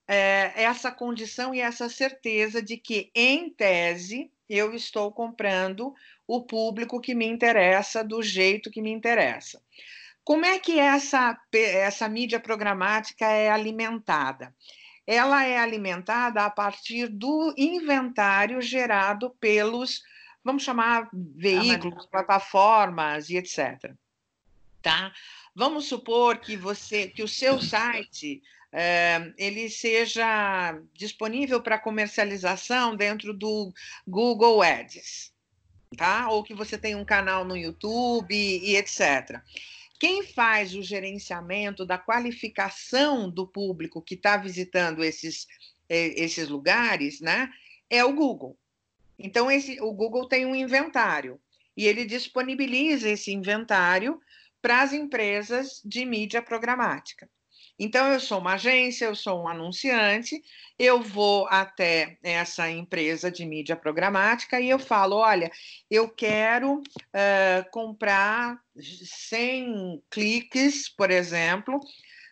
é, essa condição e essa certeza de que, em tese, eu estou comprando o público que me interessa do jeito que me interessa. Como é que essa, essa mídia programática é alimentada? ela é alimentada a partir do inventário gerado pelos, vamos chamar, veículos, plataformas e etc. Tá? Vamos supor que você, que o seu site é, ele seja disponível para comercialização dentro do Google Ads, tá? Ou que você tem um canal no YouTube e, e etc. Quem faz o gerenciamento da qualificação do público que está visitando esses, esses lugares, né? É o Google. Então, esse, o Google tem um inventário e ele disponibiliza esse inventário para as empresas de mídia programática. Então, eu sou uma agência, eu sou um anunciante, eu vou até essa empresa de mídia programática e eu falo: olha, eu quero uh, comprar 100 cliques, por exemplo,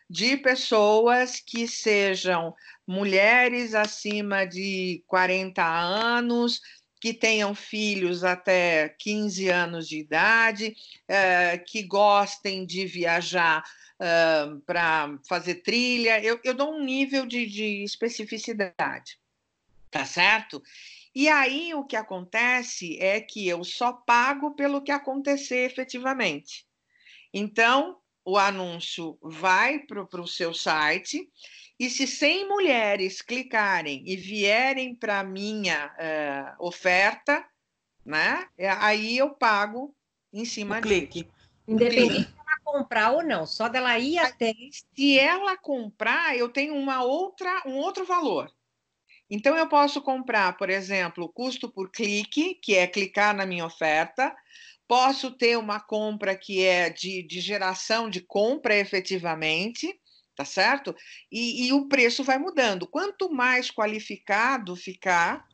de pessoas que sejam mulheres acima de 40 anos, que tenham filhos até 15 anos de idade, uh, que gostem de viajar para fazer trilha, eu, eu dou um nível de, de especificidade, tá certo? E aí o que acontece é que eu só pago pelo que acontecer efetivamente. Então, o anúncio vai para o seu site, e se 100 mulheres clicarem e vierem para a minha uh, oferta, né, aí eu pago em cima o clique. Independente comprar ou não, só dela ir até. Se ela comprar, eu tenho uma outra, um outro valor. Então, eu posso comprar, por exemplo, o custo por clique, que é clicar na minha oferta. Posso ter uma compra que é de, de geração de compra efetivamente, tá certo? E, e, o preço vai mudando. Quanto mais qualificado ficar,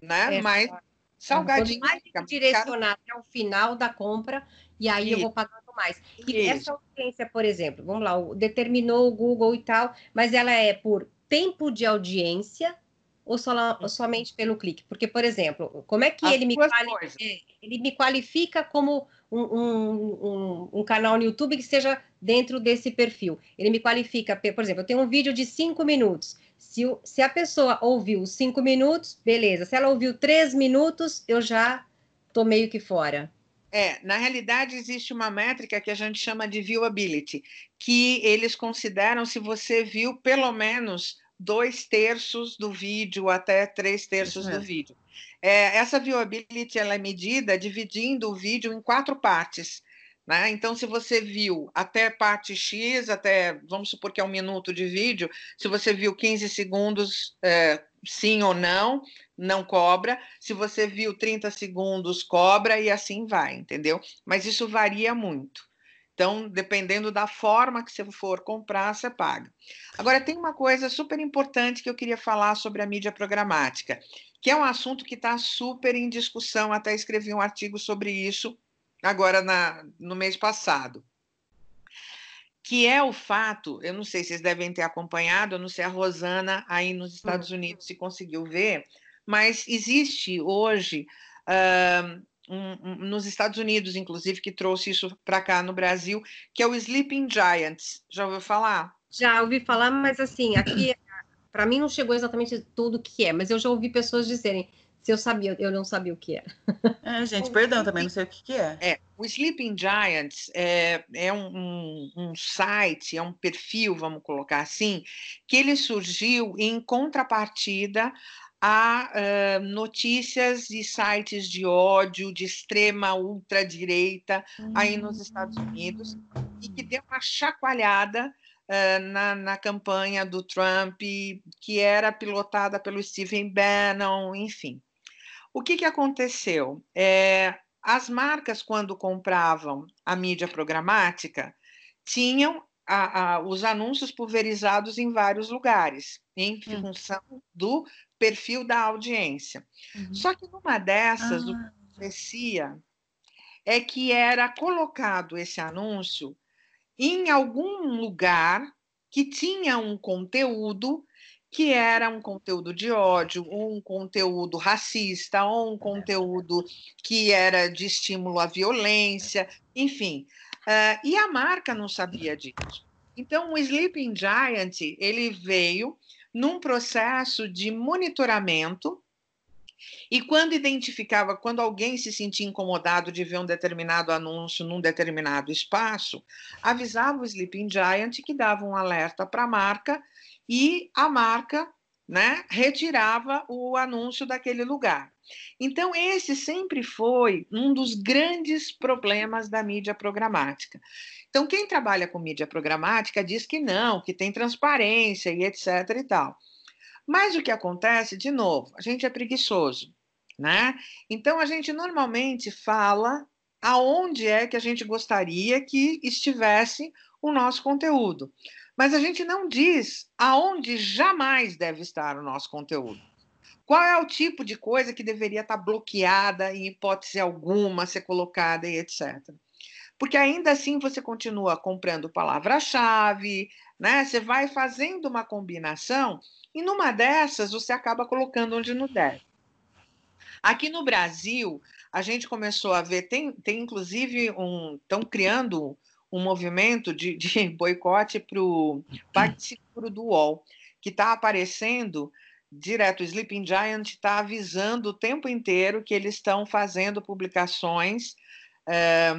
né, é, mais salgadinho. Quanto mais fica, direcionar até o final da compra, e aí Isso. eu vou pagar mais. E Isso. essa audiência, por exemplo, vamos lá, determinou o Google e tal, mas ela é por tempo de audiência ou, ou somente pelo clique? Porque, por exemplo, como é que ele me, quali ele me qualifica como um, um, um, um, canal no YouTube que esteja dentro desse perfil? Ele me qualifica, por exemplo, eu tenho um vídeo de cinco minutos. Se, se a pessoa ouviu cinco minutos, beleza. Se ela ouviu três minutos, eu já estou meio que fora. É, na realidade existe uma métrica que a gente chama de viewability, que eles consideram se você viu pelo menos dois terços do vídeo até três terços do vídeo. É, essa viewability ela é medida dividindo o vídeo em quatro partes. Né? Então, se você viu até parte X, até vamos supor que é um minuto de vídeo, se você viu 15 segundos, é, sim ou não, não cobra. Se você viu 30 segundos, cobra e assim vai, entendeu? Mas isso varia muito. Então, dependendo da forma que você for comprar, você paga. Agora, tem uma coisa super importante que eu queria falar sobre a mídia programática, que é um assunto que está super em discussão. Até escrevi um artigo sobre isso agora na, no mês passado que é o fato, eu não sei se vocês devem ter acompanhado, eu não sei a Rosana aí nos Estados uhum. Unidos se conseguiu ver, mas existe hoje uh, um, um, nos Estados Unidos, inclusive, que trouxe isso para cá no Brasil, que é o Sleeping Giants. Já ouviu falar? Já ouvi falar, mas assim, aqui para mim não chegou exatamente tudo o que é, mas eu já ouvi pessoas dizerem se eu sabia, eu não sabia o que era. É, gente, perdão, também não sei o que, que é. é. O Sleeping Giants é, é um, um, um, site, é um perfil, vamos colocar assim, que ele surgiu em contrapartida a uh, notícias e sites de ódio de extrema ultradireita hum. aí nos Estados Unidos e que deu uma chacoalhada uh, na, na campanha do Trump, que era pilotada pelo Stephen Bannon, enfim. O que, que aconteceu? É, as marcas, quando compravam a mídia programática, tinham a, a, os anúncios pulverizados em vários lugares, em hum. função do perfil da audiência. Uhum. Só que numa dessas, ah. o que acontecia é que era colocado esse anúncio em algum lugar que tinha um conteúdo que era um conteúdo de ódio, ou um conteúdo racista, ou um conteúdo que era de estímulo à violência, enfim. Uh, e a marca não sabia disso. Então, o Sleeping Giant ele veio num processo de monitoramento e quando identificava, quando alguém se sentia incomodado de ver um determinado anúncio num determinado espaço, avisava o Sleeping Giant que dava um alerta para a marca e a marca né, retirava o anúncio daquele lugar. Então, esse sempre foi um dos grandes problemas da mídia programática. Então, quem trabalha com mídia programática diz que não, que tem transparência e etc e tal. Mas o que acontece, de novo, a gente é preguiçoso, né? Então, a gente normalmente fala aonde é que a gente gostaria que estivesse o nosso conteúdo mas a gente não diz aonde jamais deve estar o nosso conteúdo. Qual é o tipo de coisa que deveria estar bloqueada em hipótese alguma, ser colocada e etc. Porque ainda assim você continua comprando palavra-chave, né? Você vai fazendo uma combinação e numa dessas você acaba colocando onde não deve. Aqui no Brasil, a gente começou a ver, tem, tem inclusive um. Estão criando um movimento de, de (laughs) boicote para o PagSeguro do UOL, que está aparecendo direto. O Sleeping Giant está avisando o tempo inteiro que eles estão fazendo publicações é,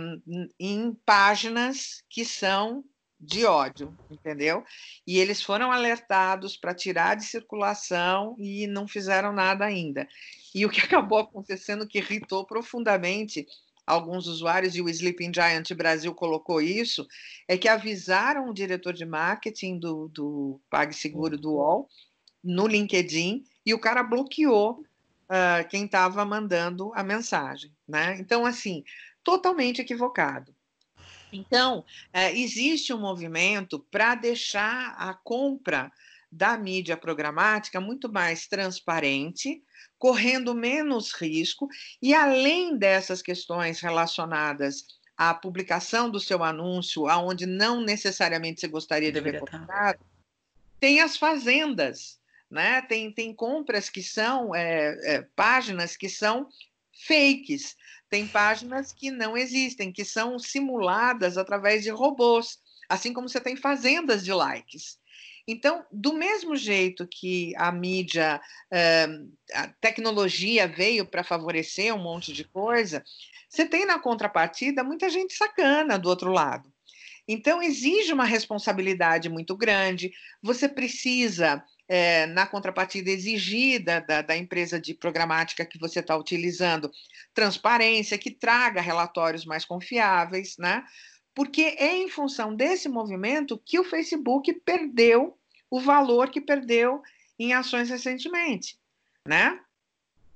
em páginas que são de ódio, entendeu? E eles foram alertados para tirar de circulação e não fizeram nada ainda. E o que (laughs) acabou acontecendo que irritou profundamente alguns usuários, e o Sleeping Giant Brasil colocou isso, é que avisaram o diretor de marketing do, do PagSeguro do UOL no LinkedIn e o cara bloqueou uh, quem estava mandando a mensagem. Né? Então, assim, totalmente equivocado. Então, uh, existe um movimento para deixar a compra da mídia programática muito mais transparente, correndo menos risco, e além dessas questões relacionadas à publicação do seu anúncio, aonde não necessariamente você gostaria de ver publicado, tem as fazendas, né? tem, tem compras que são é, é, páginas que são fakes, tem páginas que não existem, que são simuladas através de robôs, assim como você tem fazendas de likes. Então, do mesmo jeito que a mídia, eh, a tecnologia veio para favorecer um monte de coisa, você tem na contrapartida muita gente sacana do outro lado. Então, exige uma responsabilidade muito grande, você precisa. É, na contrapartida exigida da, da, empresa de programática que você está utilizando, transparência, que traga relatórios mais confiáveis, né? Porque é em função desse movimento que o Facebook perdeu o valor que perdeu em ações recentemente, né?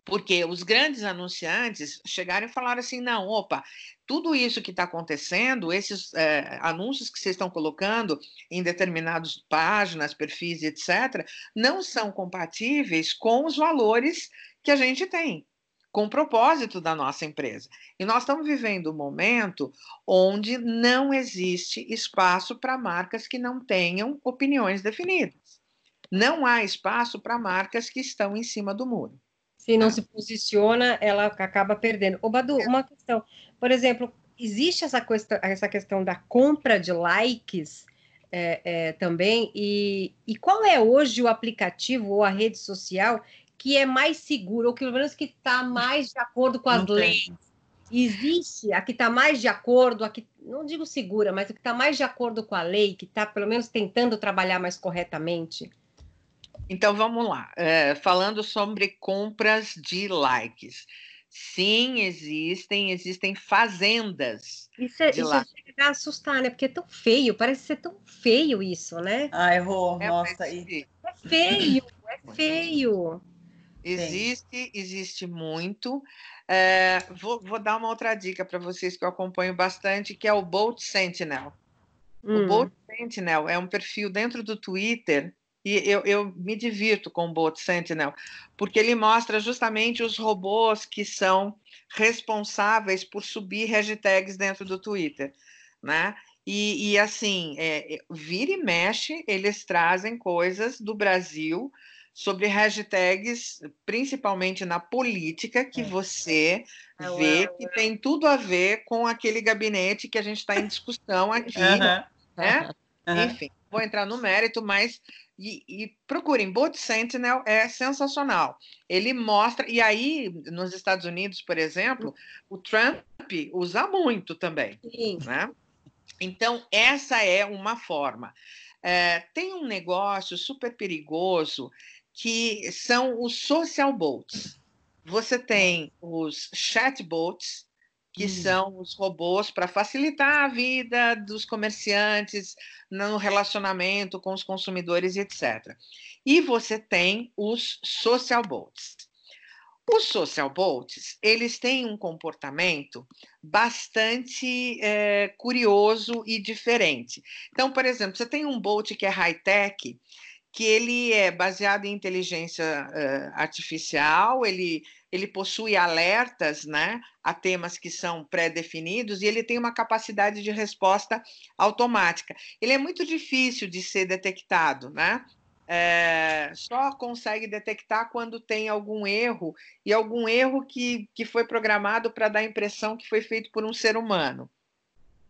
Porque os grandes anunciantes chegaram e falaram assim: não, opa, tudo isso que está acontecendo, esses é, anúncios que vocês estão colocando em determinadas páginas, perfis, etc., não são compatíveis com os valores que a gente tem com o propósito da nossa empresa. E nós estamos vivendo um momento onde não existe espaço para marcas que não tenham opiniões definidas. Não há espaço para marcas que estão em cima do muro. Se não se posiciona, ela acaba perdendo. Ô, Badu, uma questão. Por exemplo, existe essa questão, essa questão da compra de likes é, é, também, e, e qual é hoje o aplicativo ou a rede social que é mais seguro, ou que pelo menos que está mais de acordo com as não leis. Tem. Existe a que está mais de acordo, a que, não digo segura, mas a que está mais de acordo com a lei, que está pelo menos tentando trabalhar mais corretamente? Então vamos lá, é, falando sobre compras de likes. Sim, existem, existem fazendas. Isso, é, isso chega a assustar, né? Porque é tão feio, parece ser tão feio isso, né? Ah, errou, é, nossa. Aí. É feio, é feio. Existe, existe muito. É, vou, vou, dar uma outra dica para vocês que eu acompanho bastante, que é o Bolt Sentinel. Hum. O Bolt Sentinel é um perfil dentro do Twitter e eu, eu, me divirto com o Bolt Sentinel, porque ele mostra justamente os robôs que são responsáveis por subir hashtags dentro do Twitter, né? E, e assim, é, vira e mexe, eles trazem coisas do Brasil sobre hashtags, principalmente na política, que é. você é, vê é, que tem tudo a ver com aquele gabinete que a gente está em discussão aqui, né? Enfim, vou entrar no mérito, mas E, e, procurem, Boat Sentinel é sensacional. Ele mostra, e aí, nos Estados Unidos, por exemplo, o Trump usa muito também. Sim. Né? Então, essa é uma forma. É, tem um negócio super perigoso que são os social boats. Você tem os chatbots, que hum. são os robôs para facilitar a vida dos comerciantes no relacionamento com os consumidores, etc. E você tem os social bots. Os social bots, eles têm um comportamento bastante é, curioso e diferente. Então, por exemplo, você tem um bot que é high-tech, que ele é baseado em inteligência uh, artificial, ele, ele possui alertas né, a temas que são pré-definidos e ele tem uma capacidade de resposta automática. Ele é muito difícil de ser detectado, né? É, só consegue detectar quando tem algum erro, e algum erro que, que foi programado para dar a impressão que foi feito por um ser humano.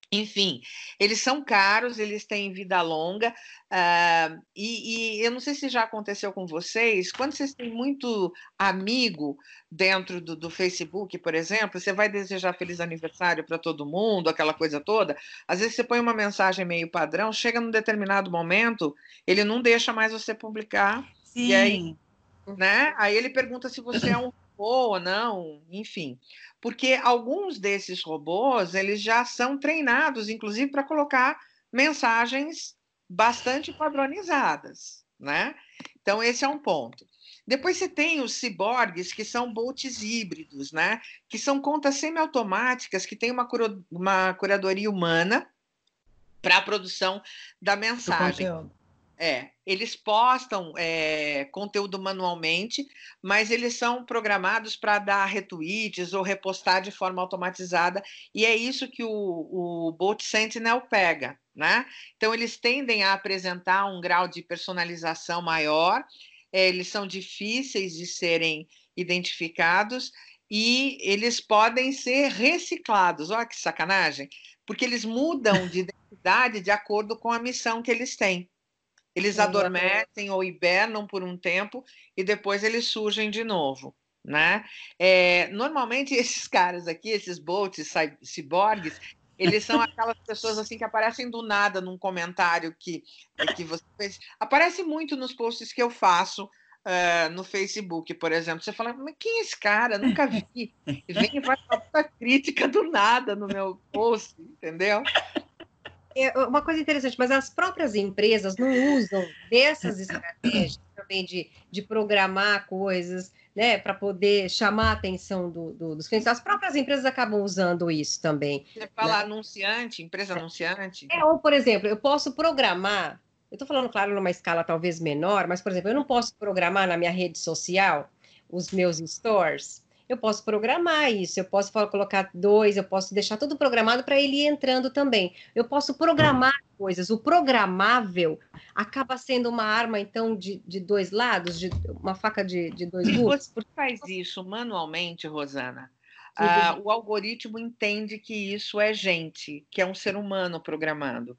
Enfim, eles são caros, eles têm vida longa, uh, e, e, eu não sei se já aconteceu com vocês, quando vocês têm muito amigo dentro do, do Facebook, por exemplo, você vai desejar feliz aniversário para todo mundo, aquela coisa toda, às vezes você põe uma mensagem meio padrão, chega num determinado momento, ele não deixa mais você publicar, Sim. e aí, né? Aí ele pergunta se você é um robô ou não, enfim porque alguns desses robôs eles já são treinados, inclusive, para colocar mensagens bastante padronizadas, né? Então, esse é um ponto. Depois você tem os ciborgues, que são bots híbridos, né? Que são contas semiautomáticas que têm uma, cura uma curadoria humana para a produção da mensagem. É, eles postam é, conteúdo manualmente, mas eles são programados para dar retweets ou repostar de forma automatizada, e é isso que o, o Bot Sentinel pega, né? Então, eles tendem a apresentar um grau de personalização maior, é, eles são difíceis de serem identificados e eles podem ser reciclados. Olha que sacanagem! Porque eles mudam de identidade de acordo com a missão que eles têm. Eles adormecem ou hibernam por um tempo e depois eles surgem de novo. Né? É, normalmente (laughs) esses caras aqui, esses bots, ciborgues, eles são aquelas pessoas assim que aparecem do nada num comentário que, que você fez. Aparece muito nos posts que eu faço uh, no Facebook, por exemplo. Você fala, mas quem é esse cara? Nunca vi. E vem e faz uma crítica do nada no meu post, entendeu? É uma coisa interessante, mas as próprias empresas não usam dessas estratégias também de, de programar coisas, né, para poder chamar a atenção do, do, dos clientes. As próprias empresas acabam usando isso também. Você fala né? anunciante, empresa anunciante? É, ou, por exemplo, eu posso programar, eu estou falando, claro, numa escala talvez menor, mas, por exemplo, eu não posso programar na minha rede social os meus stores eu posso programar isso, eu posso colocar dois, eu posso deixar tudo programado para ele ir entrando também. Eu posso programar coisas. O programável acaba sendo uma arma, então, de, de dois lados, de uma faca de, de dois gumes. Você faz isso manualmente, Rosana? Ah, o algoritmo entende que isso é gente, que é um ser humano programando.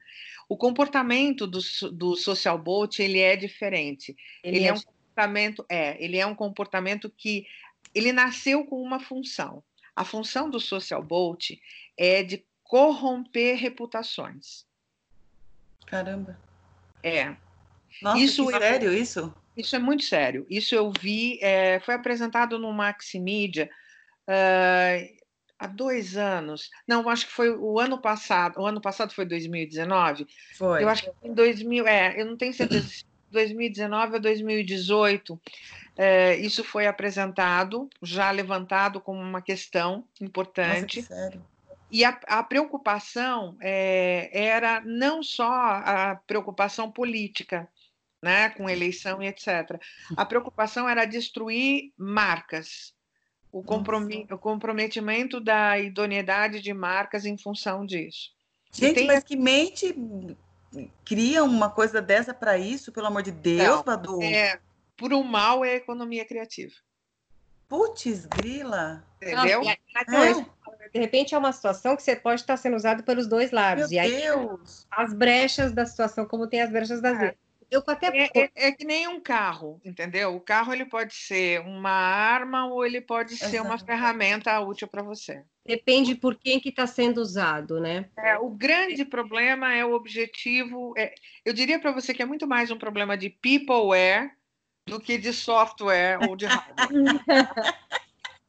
O comportamento do, do social bot ele é diferente. Ele, ele é, é um comportamento, é, ele é um comportamento que ele nasceu com uma função. A função do social bolt é de corromper reputações. Caramba. É. Nossa, isso é sério isso? Isso é muito sério. Isso eu vi, é, foi apresentado no Maximídia uh, há dois anos. Não, acho que foi o ano passado. O ano passado foi 2019? Foi. Eu acho que em 2000, é, eu não tenho certeza se 2019 ou 2018. É, isso foi apresentado, já levantado como uma questão importante. Nossa, sério? E a, a preocupação é, era não só a preocupação política, né, com eleição e etc. A preocupação era destruir marcas, o, o comprometimento da idoneidade de marcas em função disso. Gente, tem... mas que mente cria uma coisa dessa para isso, pelo amor de Deus, Badu? É, por um mal é economia criativa. Putz, grila. Entendeu? Não, é. De repente é uma situação que você pode estar sendo usado pelos dois lados. Meu e aí Deus. as brechas da situação, como tem as brechas das é. eu até é, é, é, que nem um carro, entendeu? O carro ele pode ser uma arma ou ele pode Exato. ser uma ferramenta útil para você. Depende por quem que está sendo usado, né? É, o grande problema é o objetivo. É, eu diria para você que é muito mais um problema de peopleware do que de software ou de hardware.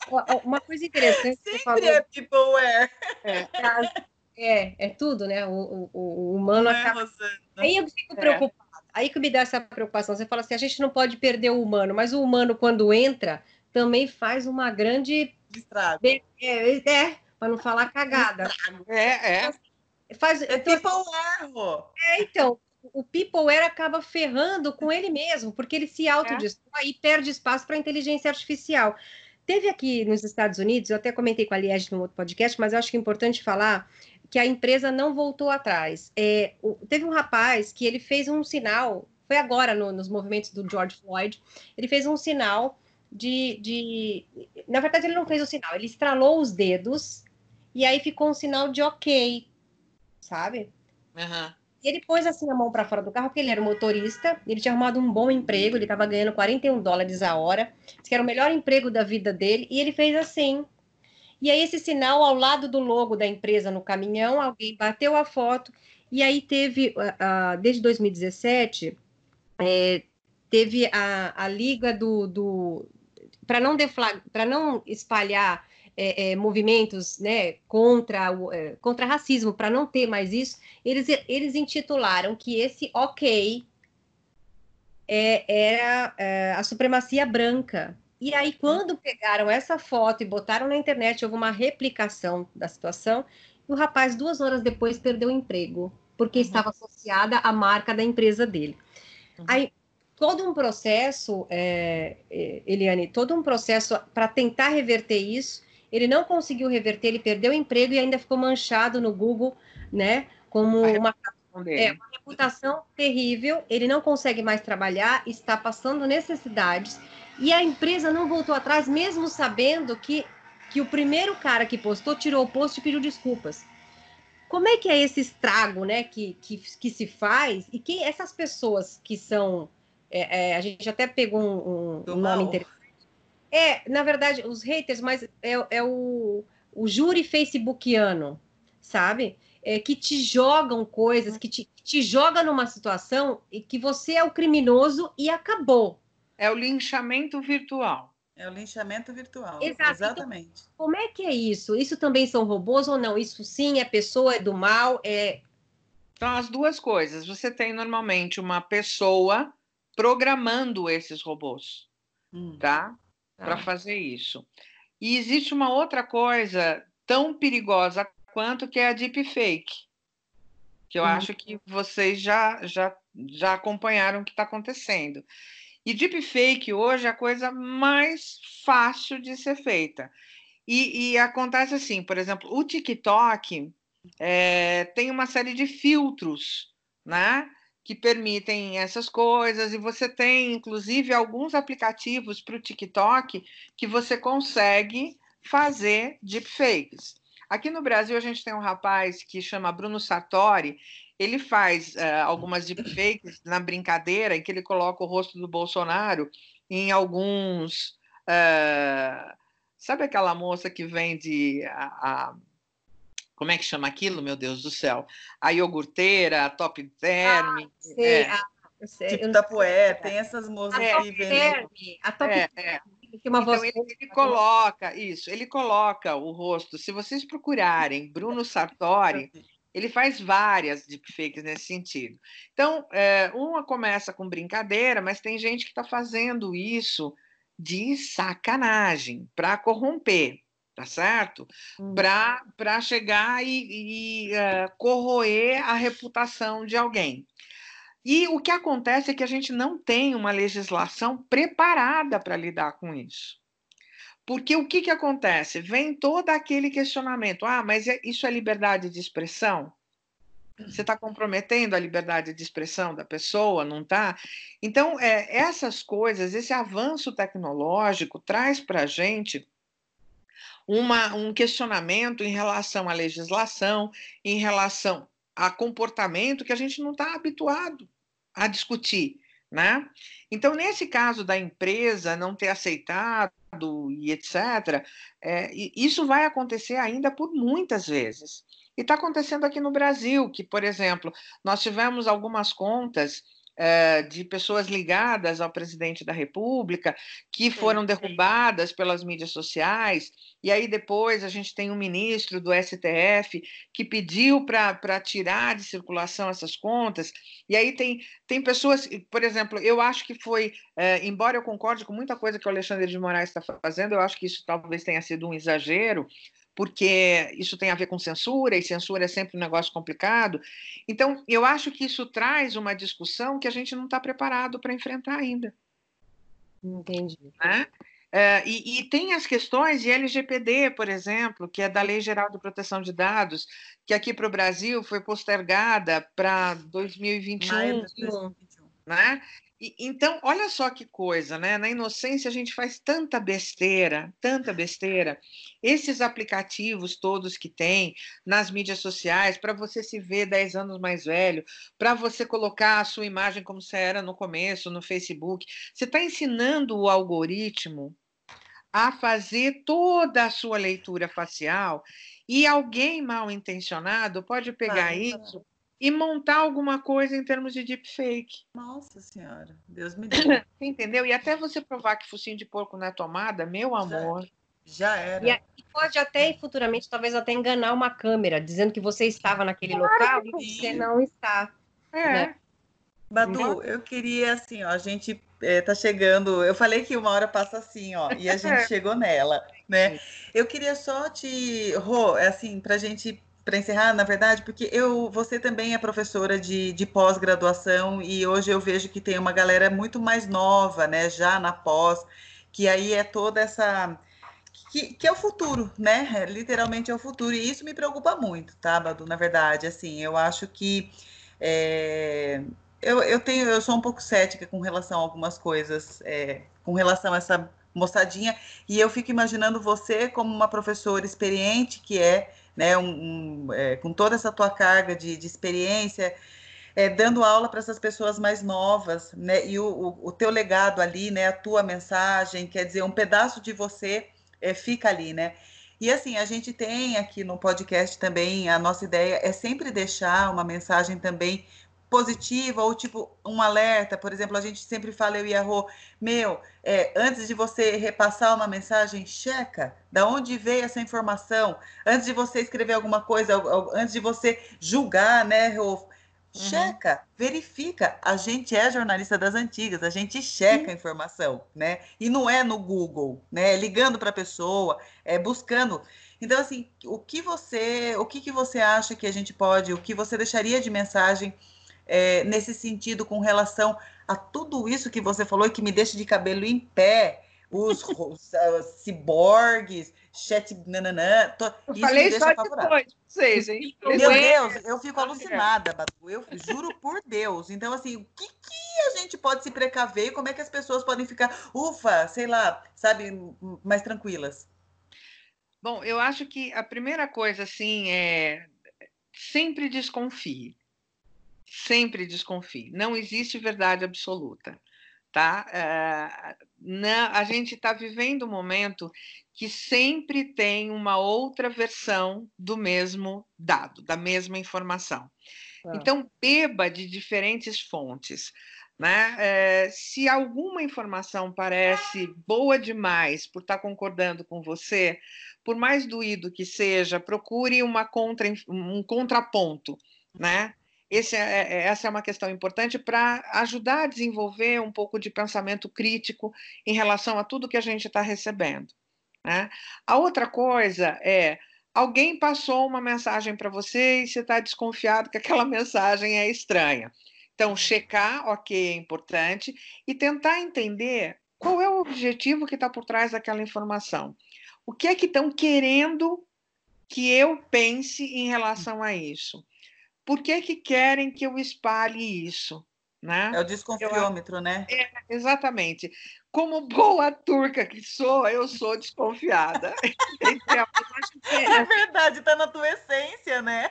(laughs) Uma coisa interessante. Sempre você falou... é peopleware. É. É, é tudo, né? O, o, o humano é, acaba. Aí eu fico é. preocupada. Aí que me dá essa preocupação. Você fala assim: a gente não pode perder o humano, mas o humano, quando entra, também faz uma grande. Estrago. É, é, é para não falar cagada. É, é. Faz, é então, people erro. É, então, o people error acaba ferrando com ele mesmo, porque ele se autodestrói é. e perde espaço para a inteligência artificial. Teve aqui nos Estados Unidos, eu até comentei com a Liege no outro podcast, mas eu acho que é importante falar que a empresa não voltou atrás. É, o, teve um rapaz que ele fez um sinal, foi agora no, nos movimentos do George Floyd, ele fez um sinal de, de. Na verdade, ele não fez o sinal, ele estralou os dedos e aí ficou um sinal de ok, sabe? Uhum. E ele pôs assim a mão para fora do carro, porque ele era um motorista, ele tinha arrumado um bom emprego, ele estava ganhando 41 dólares a hora, que era o melhor emprego da vida dele, e ele fez assim, e aí, esse sinal ao lado do logo da empresa no caminhão, alguém bateu a foto, e aí teve, uh, uh, desde 2017, é, teve a, a liga do. do para não, não espalhar é, é, movimentos né, contra, o, é, contra racismo, para não ter mais isso, eles, eles intitularam que esse ok é, era é, a supremacia branca. E aí, quando pegaram essa foto e botaram na internet, houve uma replicação da situação, e o rapaz, duas horas depois, perdeu o emprego, porque uhum. estava associada à marca da empresa dele. Uhum. Aí, todo um processo, é, é Eliane, todo um processo para tentar reverter isso, ele não conseguiu reverter, ele perdeu o emprego e ainda ficou manchado no Google, né, como uma, é, uma reputação terrível, ele não consegue mais trabalhar, está passando necessidades, e a empresa não voltou atrás, mesmo sabendo que, que o primeiro cara que postou tirou o post e pediu desculpas. Como é que é esse estrago né, que, que, que se faz? E que essas pessoas que são. É, é, a gente até pegou um, um, um nome interessante. É, na verdade, os haters, mas é, é o, o júri facebookiano, sabe? É, que te jogam coisas, que te, que te joga numa situação e que você é o criminoso e acabou. É o linchamento virtual. É o linchamento virtual. Exato. Exatamente. Então, como é que é isso? Isso também são robôs ou não? Isso sim é pessoa, é do mal, é. Então, as duas coisas. Você tem normalmente uma pessoa programando esses robôs, hum. tá? Tá. Para fazer isso. E existe uma outra coisa tão perigosa quanto que é a deepfake, que eu hum. acho que vocês já, já, já acompanharam o que está acontecendo. E deepfake hoje é a coisa mais fácil de ser feita. E, e acontece assim, por exemplo, o TikTok é, tem uma série de filtros, né? Que permitem essas coisas, e você tem, inclusive, alguns aplicativos para o TikTok que você consegue fazer deepfakes. Aqui no Brasil, a gente tem um rapaz que chama Bruno Sartori, ele faz uh, algumas deepfakes na brincadeira, em que ele coloca o rosto do Bolsonaro em alguns. Uh, sabe aquela moça que vende a, a, Como é que chama aquilo, meu Deus do céu? A iogurteira, a top term. Ah, sei, é. ah, sei. Tipo da Poé, tem essas moças é, que vendem. A top é, é. Uma então, ele, ele, coloca isso, ele coloca o rosto. Se vocês procurarem Bruno Sartori, ele faz várias deepfakes nesse sentido. Então, é, uma começa com brincadeira, mas tem gente que está fazendo isso de sacanagem, para corromper, tá certo? Hum. Para chegar e, e uh, corroer a reputação de alguém. E o que acontece é que a gente não tem uma legislação preparada para lidar com isso. Porque o que, que acontece? Vem todo aquele questionamento: ah, mas é, isso é liberdade de expressão? Você está comprometendo a liberdade de expressão da pessoa, não está? Então, é, essas coisas, esse avanço tecnológico traz para a gente uma, um questionamento em relação à legislação, em relação a comportamento que a gente não está habituado a discutir. Né? Então, nesse caso da empresa não ter aceitado e etc., é, isso vai acontecer ainda por muitas vezes. E está acontecendo aqui no Brasil, que, por exemplo, nós tivemos algumas contas de pessoas ligadas ao presidente da República que foram derrubadas pelas mídias sociais, e aí depois a gente tem um ministro do STF que pediu para tirar de circulação essas contas, e aí tem, tem pessoas, por exemplo, eu acho que foi, é, embora eu concorde com muita coisa que o Alexandre de Moraes está fazendo, eu acho que isso talvez tenha sido um exagero, porque isso tem a ver com censura, e censura é sempre um negócio complicado. Então, eu acho que isso traz uma discussão que a gente não está preparado para enfrentar ainda. Entendi. Né? É, e, e, tem as questões de LGPD, por exemplo, que é da Lei Geral de Proteção de Dados, que aqui para o Brasil foi postergada para 2021. 2021. Né? E, então, olha só que coisa, né? Na inocência a gente faz tanta besteira, tanta besteira. Esses aplicativos todos que tem nas mídias sociais, para você se ver 10 anos mais velho, para você colocar a sua imagem como você era no começo, no Facebook, você está ensinando o algoritmo a fazer toda a sua leitura facial e alguém mal intencionado pode pegar ah, isso e montar alguma coisa em termos de deepfake. Nossa Senhora, Deus me livre. (coughs) Entendeu? E até você provar que focinho de porco não é tomada, meu amor. Já, já era. E pode até futuramente, talvez até enganar uma câmera, dizendo que você estava naquele claro local e você não está. É. Né? Badu, então eu queria assim, ó, a gente é, tá chegando. Eu falei que uma hora passa assim, ó, e a (laughs) gente chegou nela, né? Eu queria só te, Rô, é assim, para a gente para encerrar, na verdade, porque eu, você também é professora de, de pós-graduação e hoje eu vejo que tem uma galera muito mais nova, né, já na pós, que aí é toda essa que, que, é o futuro, né? Literalmente é o futuro. E isso me preocupa muito, tá, Badu? Na verdade, assim, eu acho que é, eu, eu tenho, eu sou um pouco cética com relação a algumas coisas, é, com relação a essa moçadinha, e eu fico imaginando você como uma professora experiente que é né, um, um, é, com toda essa tua carga de, de experiência, é, dando aula para essas pessoas mais novas, né, e o, o, o, teu legado ali, né, a tua mensagem, quer dizer, um pedaço de você é, fica ali, né? E assim, a gente tem aqui no podcast também, a nossa ideia é sempre deixar uma mensagem também positiva ou tipo um alerta, por exemplo, a gente sempre fala eu e a Rô, meu, é, antes de você repassar uma mensagem, checa da onde veio essa informação, antes de você escrever alguma coisa, antes de você julgar, né, Rô, uhum. checa, uhum. verifica. A gente é jornalista das antigas, a gente checa a informação, né? E não é no Google, né? É ligando para a pessoa, é buscando. Então, assim, o que você, o que, que você acha que a gente pode, o que você deixaria de mensagem é, nesse sentido com relação a tudo isso que você falou e que me deixa de cabelo em pé, os, (laughs) os uh, ciborgues, chat nananã. To, eu falei só depois vocês, hein? Meu Deus, eu fico alucinada, Batu. Eu juro por Deus. Então, assim, o que, que a gente pode se precaver e como é que as pessoas podem ficar, ufa, sei lá, sabe, mais tranquilas? Bom, eu acho que a primeira coisa, assim, é sempre desconfie sempre desconfie. Não existe verdade absoluta, tá? Uh, não, a gente está vivendo um momento que sempre tem uma outra versão do mesmo dado, da mesma informação. Ah. Então, beba de diferentes fontes. Né? É, se alguma informação parece boa demais por estar tá concordando com você, por mais doído que seja, procure uma contra, um contraponto, né? Esse é, é, essa é uma questão importante para ajudar a desenvolver um pouco de pensamento crítico em relação a tudo que a gente está recebendo. Né? A outra coisa é alguém passou uma mensagem para você e você está desconfiado que aquela (laughs) mensagem é estranha. Então, checar, ok, é importante, e tentar entender qual é o objetivo que está por trás daquela informação. O que é que estão querendo que eu pense em relação a isso? Por que, que querem que eu espalhe isso? Né? É o desconfiômetro, eu, né? É, exatamente. Como boa turca que sou, eu sou desconfiada. (laughs) é verdade, está na tua essência, né?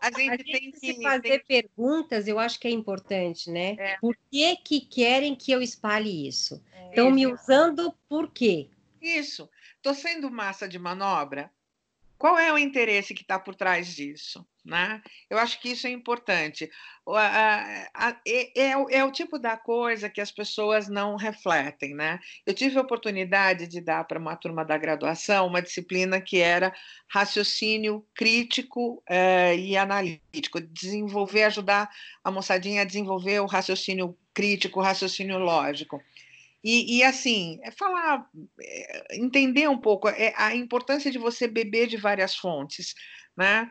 a gente, a gente tem que se fazer tem... perguntas, eu acho que é importante, né? É. Por que que querem que eu espalhe isso? Estão é, me usando por quê? Isso. Estou sendo massa de manobra? Qual é o interesse que está por trás disso? Né? Eu acho que isso é importante. É, é, é, o tipo da coisa que as pessoas não refletem. Né? Eu tive a oportunidade de dar para uma turma da graduação uma disciplina que era raciocínio crítico é, e analítico, desenvolver, ajudar a moçadinha a desenvolver o raciocínio crítico, o raciocínio lógico. E, e, assim, é falar, é, entender um pouco é, a importância de você beber de várias fontes, né?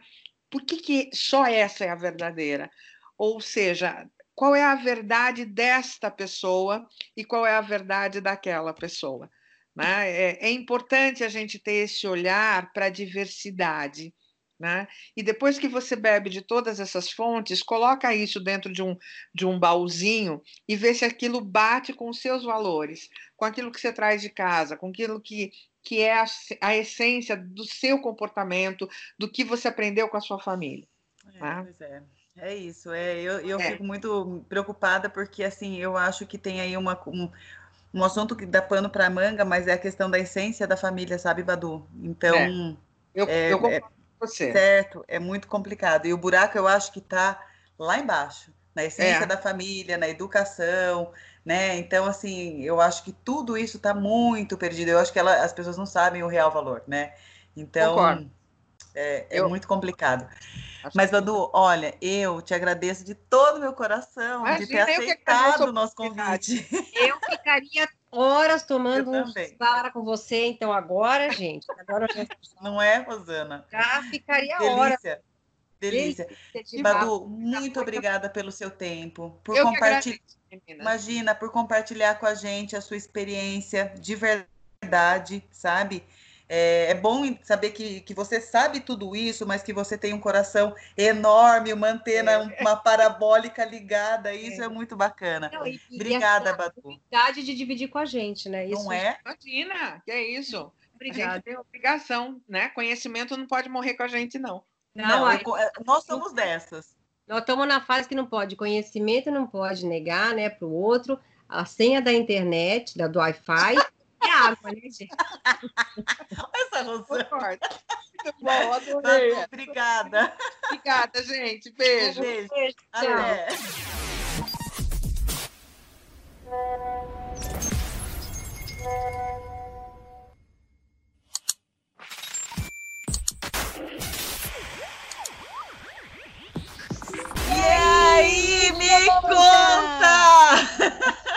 Por que, que só essa é a verdadeira? Ou seja, qual é a verdade desta pessoa e qual é a verdade daquela pessoa? Né? É, é importante a gente ter esse olhar para a diversidade. Né? E depois que você bebe de todas essas fontes, coloca isso dentro de um, de um baúzinho e vê se aquilo bate com os seus valores, com aquilo que você traz de casa, com aquilo que, que é a, a essência do seu comportamento, do que você aprendeu com a sua família. É, né? Pois é. É isso, é, eu, eu é. fico muito preocupada porque assim eu acho que tem aí uma, um, um assunto que dá pano para manga, mas é a questão da essência da família, sabe, Badu? Então, é. eu, é, eu concordo você. Certo, é muito complicado. E o buraco eu acho que está lá embaixo, na essência é. da família, na educação, né? Então, assim, eu acho que tudo isso está muito perdido. Eu acho que ela, as pessoas não sabem o real valor, né? Então, é, é eu... muito complicado. Acho Mas, Badu, olha, eu te agradeço de todo o meu coração Imagina, de ter aceitado o nosso convite. Eu ficaria horas tomando um para com você, então agora, gente, agora já... (laughs) não é, Rosana? Já ficaria Delícia. horas. Delícia. Delícia. Badu, muito obrigada pelo seu tempo, por compartilhar. Imagina, por compartilhar com a gente a sua experiência de verdade, sabe? É, é, bom saber que, que você sabe tudo isso, mas que você tem um coração enorme, uma antena, é. uma parabólica ligada, isso é, é muito bacana. Não, e, Obrigada, Batu. A de dividir com a gente, né? Isso não é? Imagina, que é isso. Obrigada. A gente tem obrigação, né? Conhecimento não pode morrer com a gente, não. Não, não aí, é, nós somos dessas. Nós estamos na fase que não pode. Conhecimento não pode negar, né, para o outro. A senha da internet, da do Wi-Fi. (laughs) É água, né, gente? Essa Rosana. Muito bom, adorei. Tá, obrigada. Obrigada, gente. Beijo. Beijo. Beijo. Até. E me conta! (laughs)